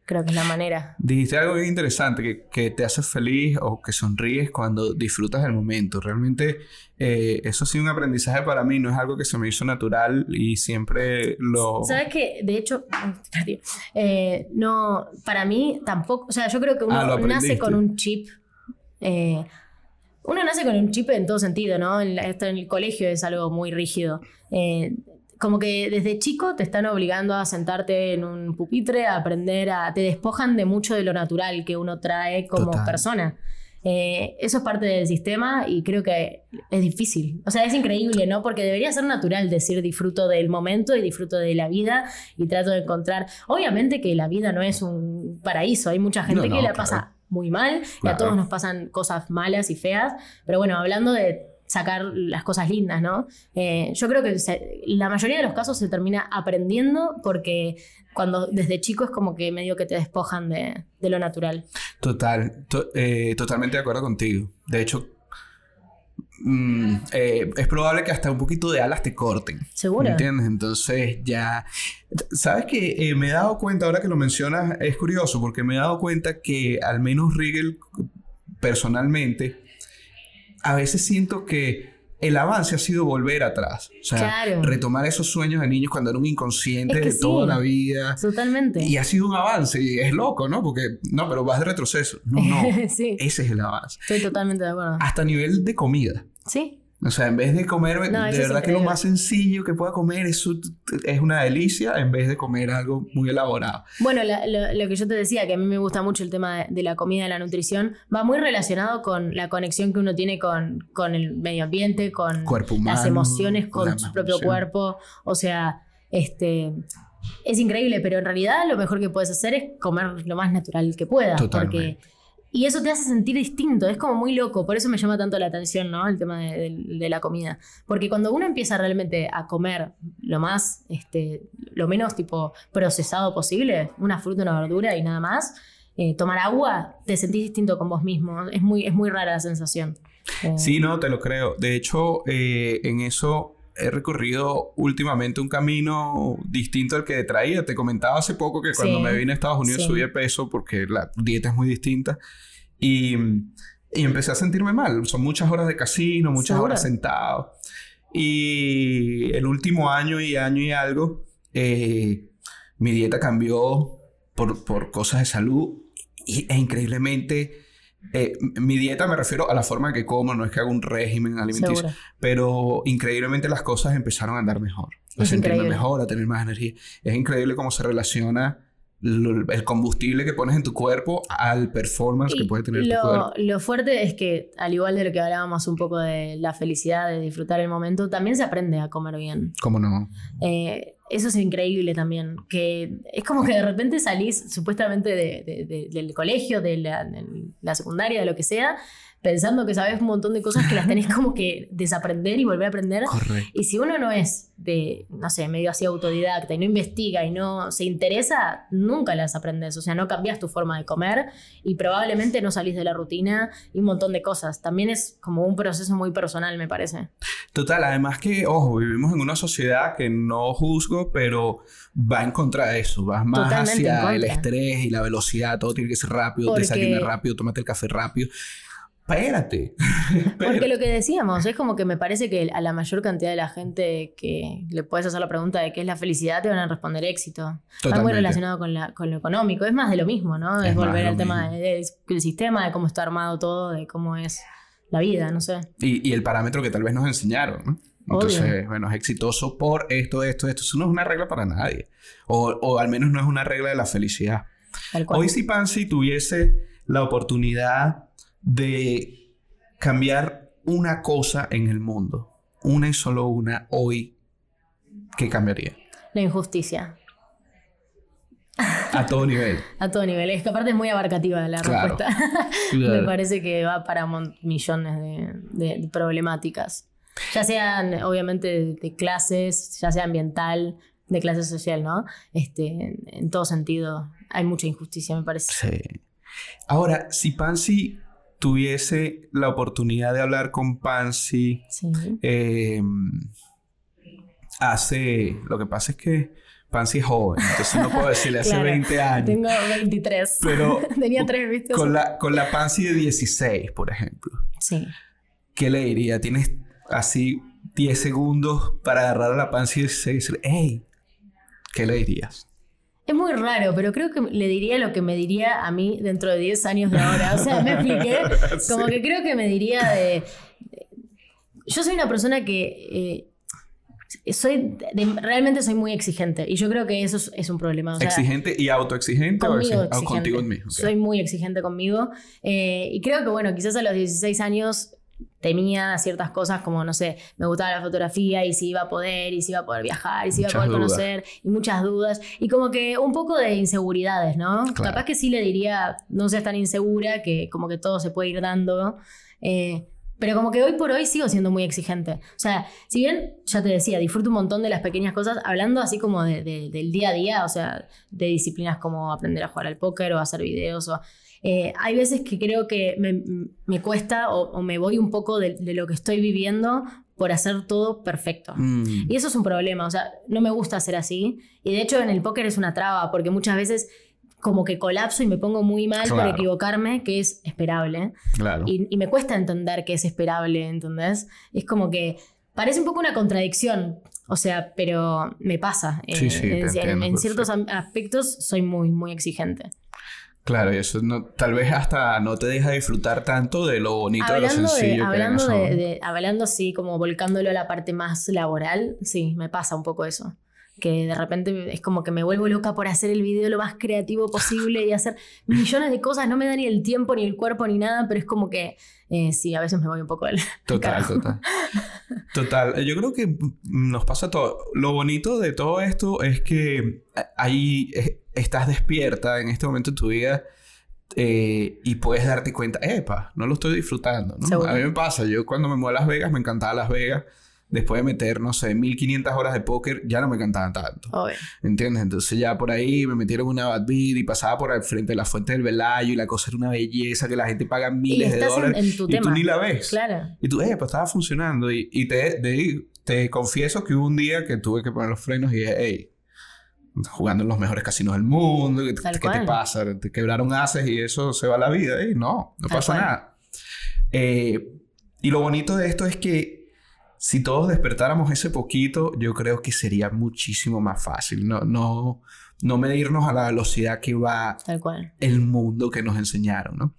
Creo que es la manera. Dijiste algo bien interesante, que, que, te hace feliz o que sonríes cuando disfrutas del momento. Realmente eh, eso ha sido un aprendizaje para mí, no es algo que se me hizo natural y siempre lo... ¿Sabes qué? De hecho, eh, no, para mí tampoco, o sea, yo creo que uno ah, nace con un chip. Eh, uno nace con un chip en todo sentido, ¿no? esto en el colegio es algo muy rígido como que desde chico te están obligando a sentarte en un pupitre, a aprender, a, te despojan de mucho de lo natural que uno trae como persona. Eh, eso es parte del sistema y creo que es difícil. O sea, es increíble, ¿no? Porque debería ser natural decir disfruto del momento y disfruto de la vida y trato de encontrar. Obviamente que la vida no es un paraíso, hay mucha gente que la pasa muy mal y a todos nos pasan cosas malas y feas, pero bueno, hablando de sacar las cosas lindas, ¿no? Eh, yo creo que la mayoría de los casos se termina aprendiendo porque cuando desde chico es como que medio que te despojan de, lo natural. Total, eh, totalmente de acuerdo contigo. De hecho, mm, eh, es probable que hasta un poquito de alas te corten. Seguro. ¿Entiendes? Entonces ya... ¿Sabes que me he dado cuenta, ahora que lo mencionas, es curioso, porque me he dado cuenta que al menos Riegel personalmente a veces siento que el avance ha sido volver atrás. O sea, retomar esos sueños de niños cuando era un inconsciente de toda la vida. Totalmente. Y ha sido un avance. Y es loco, ¿no? Porque, no, pero vas de retroceso. No, no. Ese es el avance. Estoy totalmente de acuerdo. Hasta a nivel de comida. Sí. O sea, en vez de comer, de verdad que lo más sencillo que pueda comer es, es una delicia en vez de comer algo muy elaborado. Bueno, lo, que yo te decía, que a mí me gusta mucho el tema de, la comida y la nutrición, va muy relacionado con la conexión que uno tiene con, con el medio ambiente, con las emociones, con su propio cuerpo. O sea, este, es increíble, pero en realidad lo mejor que puedes hacer es comer lo más natural que puedas. Porque y eso te hace sentir distinto, es como muy loco, por eso me llama tanto la atención, ¿no? El tema de, la comida. Porque cuando uno empieza realmente a comer lo más, este, lo menos tipo procesado posible, una fruta, una verdura y nada más, eh, tomar agua, te sentís distinto con vos mismo. Es muy, es muy rara la sensación. Sí, no, te lo creo. De hecho, eh, en eso he recorrido últimamente un camino distinto al que traía. Te comentaba hace poco que cuando me vine a Estados Unidos subí de peso porque la dieta es muy distinta y, y, empecé a sentirme mal. Son muchas horas de casino, muchas horas sentado. Y el último año y año y algo, eh, mi dieta cambió por, por cosas de salud y, e increíblemente eh, mi dieta me refiero a la forma en que como, no es que haga un régimen alimenticio, pero increíblemente las cosas empezaron a andar mejor, a sentirme mejor, a tener más energía. Es increíble cómo se relaciona el combustible que pones en tu cuerpo al performance que puede tener lo, tu cuerpo. Lo fuerte es que, al igual de lo que hablábamos un poco de la felicidad, de disfrutar el momento, también se aprende a comer bien. ¿Cómo no? Eh, eso es increíble también, que es como que de repente salís supuestamente del colegio, de de la secundaria, de lo que sea, pensando que sabes un montón de cosas que las tenés como que desaprender y volver a aprender. Y si uno no es de, no sé, medio así autodidacta y no investiga y no se interesa, nunca las aprendes. O sea, no cambias tu forma de comer y probablemente no salís de la rutina y un montón de cosas. También es como un proceso muy personal, me parece. Total, además que, ojo, vivimos en una sociedad que no juzgo, pero va en contra de eso. Vas más hacia el estrés y la velocidad, todo tiene que ser rápido, Porque... desayunar rápido, tómate el café rápido espérate. Porque lo que decíamos, es como que me parece que a la mayor cantidad de la gente que le puedes hacer la pregunta de qué es la felicidad, te van a responder éxito. Está muy relacionado con, lo económico. Es más de lo mismo, ¿no? Es, volver al tema del sistema, de cómo está armado todo, de cómo es la vida, no sé. Y, el parámetro que tal vez nos enseñaron, ¿no? Entonces, bueno, es exitoso por esto, esto, esto. Eso no es una regla para nadie. O, al menos no es una regla de la felicidad. Hoy si Pansy tuviese la oportunidad de cambiar una cosa en el mundo, una y solo una hoy, ¿qué cambiaría? La injusticia. A todo nivel. A todo nivel. Es que aparte es muy abarcativa la respuesta. Me parece que va para millones de, problemáticas. Ya sean, obviamente, de, clases, ya sea ambiental, de clase social, ¿no? Este, en todo sentido, hay mucha injusticia, me parece. Sí. Ahora, si Pansy tuviese la oportunidad de hablar con Pansy eh, hace... Lo que pasa es que Pansy es joven, entonces no puedo decirle hace 20 años. Tengo 23. Pero tenía 3, ¿viste? Con la, con la Pansy de 16, por ejemplo. Sí. ¿Qué le diría? Tienes así 10 segundos para agarrar a la Pansy de 16 y decirle, hey, ¿qué le dirías? Es muy raro, pero creo que le diría lo que me diría a mí dentro de 10 años de ahora. O sea, me expliqué. Como que creo que me diría de. Yo soy una persona que. Eh, soy realmente soy muy exigente y yo creo que eso es, un problema. ¿Exigente y autoexigente o, contigo mismo? Soy muy exigente conmigo eh, y creo que, bueno, quizás a los 16 años temía ciertas cosas como, no sé, me gustaba la fotografía y si iba a poder, y si iba a poder viajar, y si iba a poder conocer, y muchas dudas, y como que un poco de inseguridades, ¿no? Capaz que sí le diría, no seas tan insegura, que como que todo se puede ir dando. Eh, pero como que hoy por hoy sigo siendo muy exigente. O sea, si bien, ya te decía, disfruto un montón de las pequeñas cosas, hablando así como del día a día, o sea, de disciplinas como aprender a jugar al póker o hacer videos o eh, hay veces que creo que me, cuesta o, me voy un poco de, lo que estoy viviendo por hacer todo perfecto. Mm. Y eso es un problema, o sea, no me gusta ser así. Y de hecho en el póker es una traba, porque muchas veces como que colapso y me pongo muy mal por equivocarme, que es esperable. Claro. Y, me cuesta entender que es esperable, ¿entendés? Es como que parece un poco una contradicción, o sea, pero me pasa. Sí, sí, en, en ciertos aspectos soy muy, muy exigente. Claro, y eso no, tal vez hasta no te deja disfrutar tanto de lo bonito de lo sencillo hablando de, Hablando así, como volcándolo a la parte más laboral, sí, me pasa un poco eso. Que de repente es como que me vuelvo loca por hacer el video lo más creativo posible y hacer millones de cosas. No me da ni el tiempo, ni el cuerpo, ni nada, pero es como que eh, sí, a veces me voy un poco del. Total, total. Total. Yo creo que nos pasa todo. Lo bonito de todo esto es que hay estás despierta en este momento de tu vida eh, y puedes darte cuenta, epa, no lo estoy disfrutando. ¿no? A mí me pasa, yo cuando me muevo a Las Vegas, me encantaba Las Vegas. Después de meter, no sé, 1500 horas de póker, ya no me encantaban tanto. ¿Entiendes? Entonces ya por ahí me metieron una bad beat y pasaba por el frente de la fuente del Velayo y la cosa era una belleza que la gente paga miles de dólares y tú ni la ves. Claro. Y tú, eh, pues estaba funcionando. Y, y te, te confieso que hubo un día que tuve que poner los frenos y dije, hey, jugando en los mejores casinos del mundo. ¿Qué, te pasa? Te quebraron haces y eso se va la vida. ¿eh? No, no pasa nada. Eh, y lo bonito de esto es que si todos despertáramos ese poquito, yo creo que sería muchísimo más fácil. No, no, no medirnos a la velocidad que va el mundo que nos enseñaron, ¿no?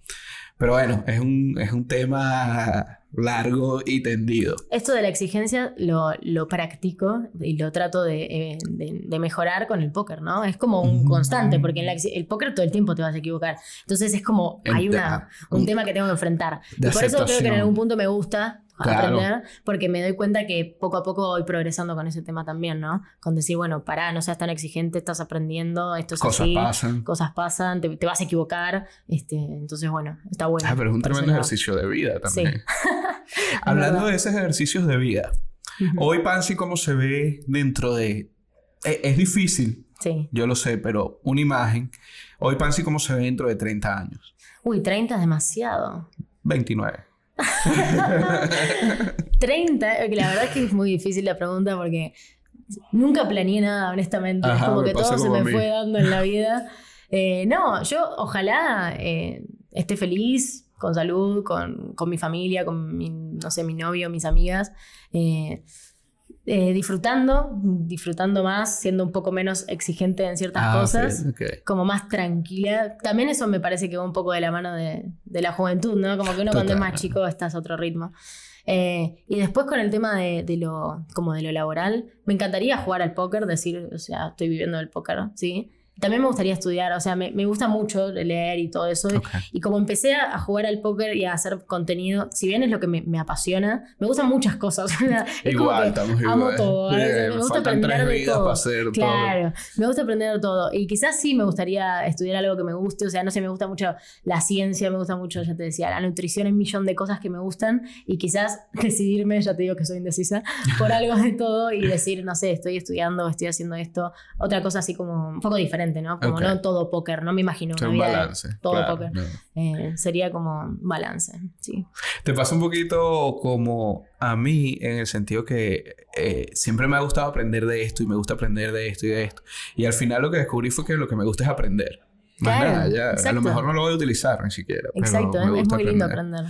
Pero bueno, es un, es un tema largo y tendido. Esto de la exigencia lo, lo practico y lo trato de, eh, de- de mejorar con el póker, ¿no? Es como un constante, porque en la el póker todo el tiempo te vas a equivocar. Entonces es como, El hay una, un un- tema que tengo que enfrentar. Y por eso creo que en algún punto me gusta Claro. aprender, porque me doy cuenta que poco a poco voy progresando con ese tema también, ¿no? Con decir, bueno, pará, no seas tan exigente, estás aprendiendo, esto es Cosas así, pasan. cosas pasan, te, te vas a equivocar, este, entonces bueno, está bueno. Ah, pero es un tremendo ejercicio de vida Sí. también. Hablando verdad. de esos ejercicios de vida, hoy Pansy, ¿cómo se ve dentro de... e- Es, difícil, Sí. yo lo sé, pero una imagen. Hoy Pansy, ¿cómo se ve dentro de 30 años? Uy, 30 es demasiado. 29. 30, eh, la verdad es que es muy difícil la pregunta porque nunca planeé nada, honestamente. Ajá, como que todo se como me mí. fue dando en la vida. Eh, no, yo ojalá eh, esté feliz, con salud, con, con mi familia, con mi, no sé, mi novio, mis amigas. eh, eh, disfrutando, disfrutando más, siendo un poco menos exigente en ciertas Ah, cosas. como más tranquila. También eso me parece que va un poco de la mano de, de la juventud, ¿no? Como que uno cuando es más chico estás a otro ritmo. Eh, y después con el tema de, de lo, como de lo laboral, me encantaría jugar al póker, decir, o sea, estoy viviendo del póker, ¿sí? También me gustaría estudiar, o sea, me, me gusta mucho leer y todo eso. Ok. Y como empecé a, a jugar al póker y a hacer contenido, si bien es lo que me, me apasiona, me gustan muchas cosas. es como Igual, que estamos amo igual. todo. Bien, me gusta aprender de todo. hacer todo. Claro, me gusta aprender todo. Y quizás sí me gustaría estudiar algo que me guste. O sea, no sé, me gusta mucho la ciencia, me gusta mucho, ya te decía, la nutrición, un millón de cosas que me gustan. Y quizás decidirme, ya te digo que soy indecisa, por algo de todo y decir, no sé, estoy estudiando, estoy haciendo esto. Otra cosa así como un poco diferente, ¿no? Como Ok. no todo póker, no me imagino Es una un vida de balance. todo claro, póker. no. Eh, sería como balance, sí. Te pasa un poquito como a mí en el sentido que eh, siempre me ha gustado aprender de esto y me gusta aprender de esto y de esto. Y al final lo que descubrí fue que lo que me gusta es aprender. Más Claro, nada, ya. A lo mejor no lo voy a utilizar ni siquiera. pero Exacto, me es, es muy lindo aprender.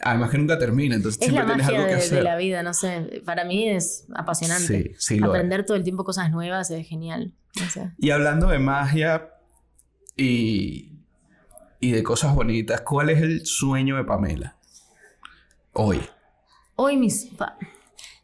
Además que nunca termina, entonces Es la siempre tienes magia algo que de, hacer. de la vida, no sé. Para mí es apasionante. Sí, sí lo es. Aprender todo el tiempo cosas nuevas es genial. Y hablando de magia y, y de cosas bonitas, ¿cuál es el sueño de Pamela? Hoy. Hoy mis...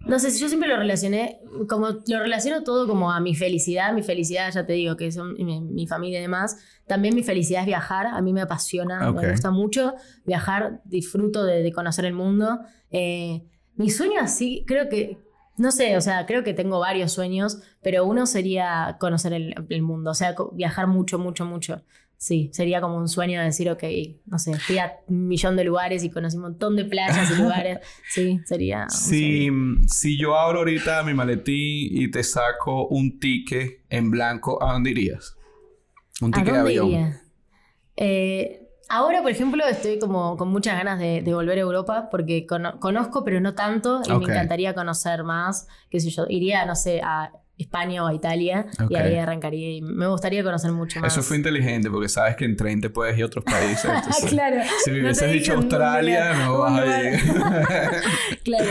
No sé, yo siempre lo relacioné, como lo relaciono todo como a mi felicidad, mi felicidad, ya te digo, que son mi, mi familia y demás. También mi felicidad es viajar, a mí me apasiona, me gusta mucho viajar, disfruto de, de conocer el mundo. Eh, mi sueño así, creo que, no sé, o sea, creo que tengo varios sueños, pero uno sería conocer el, el mundo, o sea, viajar mucho, mucho, mucho. Sí, sería como un sueño de decir, ok, no sé, fui a un millón de lugares y conocí un montón de playas y lugares. Sí, sería. Si, si yo abro ahorita mi maletín y te saco un ticket en blanco, ¿a dónde irías? Un ¿A ticket de dónde avión. iría? Eh, ahora, por ejemplo, estoy como con muchas ganas de, de volver a Europa porque cono- conozco, pero no tanto, y me encantaría conocer más. Qué sé yo, iría, no sé, a España o a Italia y ahí arrancaría. Y me gustaría conocer mucho más. Eso fue inteligente porque sabes que en tren te puedes ir a otros países. Ah, entonces, claro. Si me No hubieses dicho Australia, no vas a llegar. claro.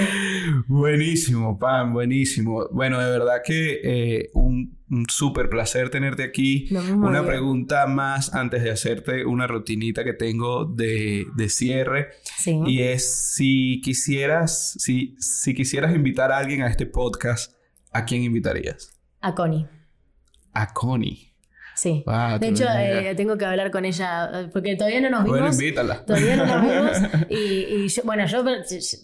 buenísimo, Pam, buenísimo. Bueno, de verdad que eh, un, un súper placer tenerte aquí. Una pregunta más antes de hacerte una rutinita que tengo de, de cierre. Sí. Y es si quisieras, si, si quisieras invitar a alguien a este podcast, ¿a quién invitarías? A Connie. A Connie. Sí. Ah, de hecho, eh, tengo que hablar con ella eh, porque todavía no nos Bueno, vimos. invítala. Todavía no nos vimos. Y, y yo, bueno, yo,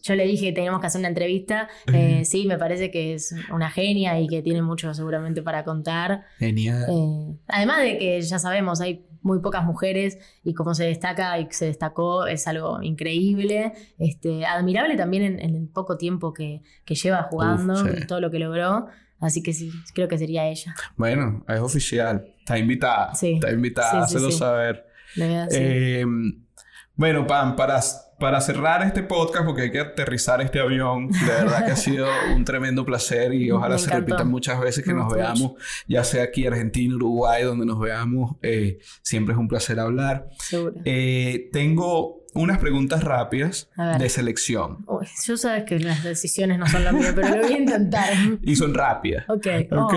yo le dije que teníamos que hacer una entrevista. Eh, sí, me parece que es una genia y que tiene mucho seguramente para contar. Genial. Eh, además de que ya sabemos, hay muy pocas mujeres y como se destaca y se destacó es algo increíble. Este, admirable también en, en el poco tiempo que, que lleva jugando Uf, sí. y todo lo que logró. Así que sí, creo que sería ella. Bueno, es oficial. Está invitada. Sí. Está invitada, Sí, sí, hazlo sí. saber. Verdad. Eh, bueno, Pam, para, para cerrar este podcast, porque hay que aterrizar este avión, de verdad que ha sido un tremendo placer y ojalá se repitan muchas veces que nos veamos, ya sea aquí Argentina, Uruguay, donde nos veamos. eh, siempre es un placer hablar. Seguro. Eh, tengo unas preguntas rápidas de selección Uy, yo sabes que las decisiones no son las mías, pero lo voy a intentar. y son rápidas. Ok. ¿Ok?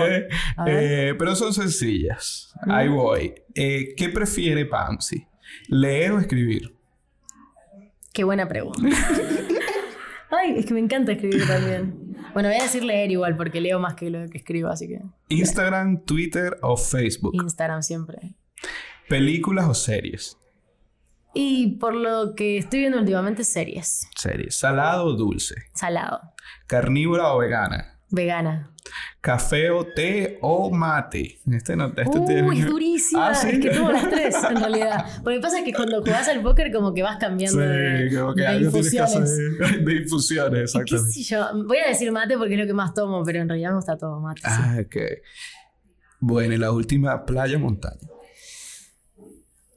oh. Eh, pero son sencillas. Mm. Ahí voy. Eh, ¿Qué prefiere Pansy? ¿Leer o escribir? Qué buena pregunta. Ay, es que me encanta escribir también. Bueno, voy a decir leer igual porque leo más que lo que escribo, así que. Instagram, Twitter o Facebook. Instagram siempre. Películas o series. Y por lo que estoy viendo últimamente, series. Series. Salado o dulce. Salado. Carnívora o vegana. Vegana. Café o té o mate. Este no, este Uy, tiene- es durísima. Ah, ¿sí? Es que tomo las tres, en realidad. Porque pasa que cuando jugás al póker, como que vas cambiando de, Sí, como que de infusiones. hacer. De infusiones, qué exactamente. sé yo. Voy a decir mate porque es lo que más tomo, pero en realidad me gusta todo mate. sí. Ah, ok. Bueno, y la última, playa o montaña.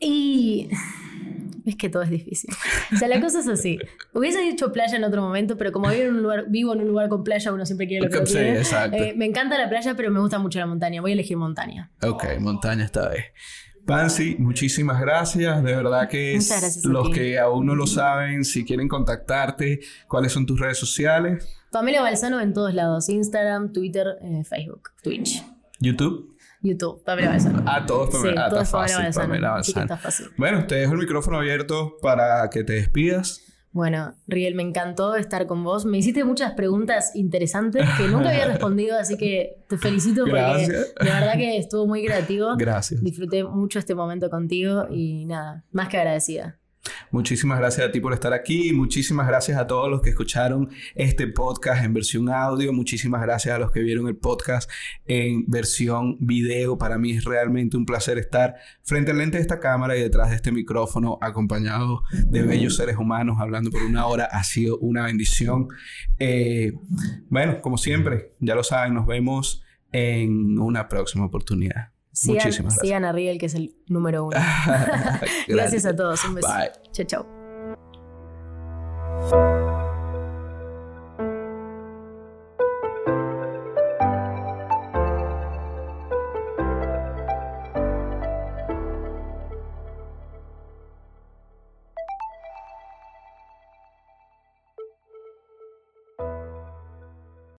Y. Es que todo es difícil. O sea, la cosa es así. Hubiese dicho playa en otro momento, pero como vivo en un lugar, vivo en un lugar con playa, uno siempre quiere lo que Sí, exacto. Eh, me encanta la playa, pero me gusta mucho la montaña. Voy a elegir montaña. Ok, montaña esta vez. Pansy, muchísimas gracias. De verdad que los que aún no lo saben, si quieren contactarte, ¿cuáles son tus redes sociales? Pamela Balsano en todos lados: Instagram, Twitter, eh, Facebook, Twitch, YouTube. YouTube. Pamela Balsano. A todos, Sí, Pamela. Ah, todo está es Pamela fácil. Pamela Balsano. fácil. Bueno, te dejo el micrófono abierto para que te despidas. Bueno, Riel, me encantó estar con vos. Me hiciste muchas preguntas interesantes que nunca había respondido, así que te felicito porque de verdad que estuvo muy creativo. Gracias. Disfruté mucho este momento contigo y nada, más que agradecida. Muchísimas gracias a ti por estar aquí. Muchísimas gracias a todos los que escucharon este podcast en versión audio. Muchísimas gracias a los que vieron el podcast en versión video. Para mí es realmente un placer estar frente al lente de esta cámara y detrás de este micrófono acompañado de bellos seres humanos hablando por una hora. Ha sido una bendición. Eh, bueno, como siempre, ya lo saben, nos vemos en una próxima oportunidad. Sigan, Muchísimas gracias. Sigan a Riel, que es el número uno. gracias a todos. Un beso. Chao, chao.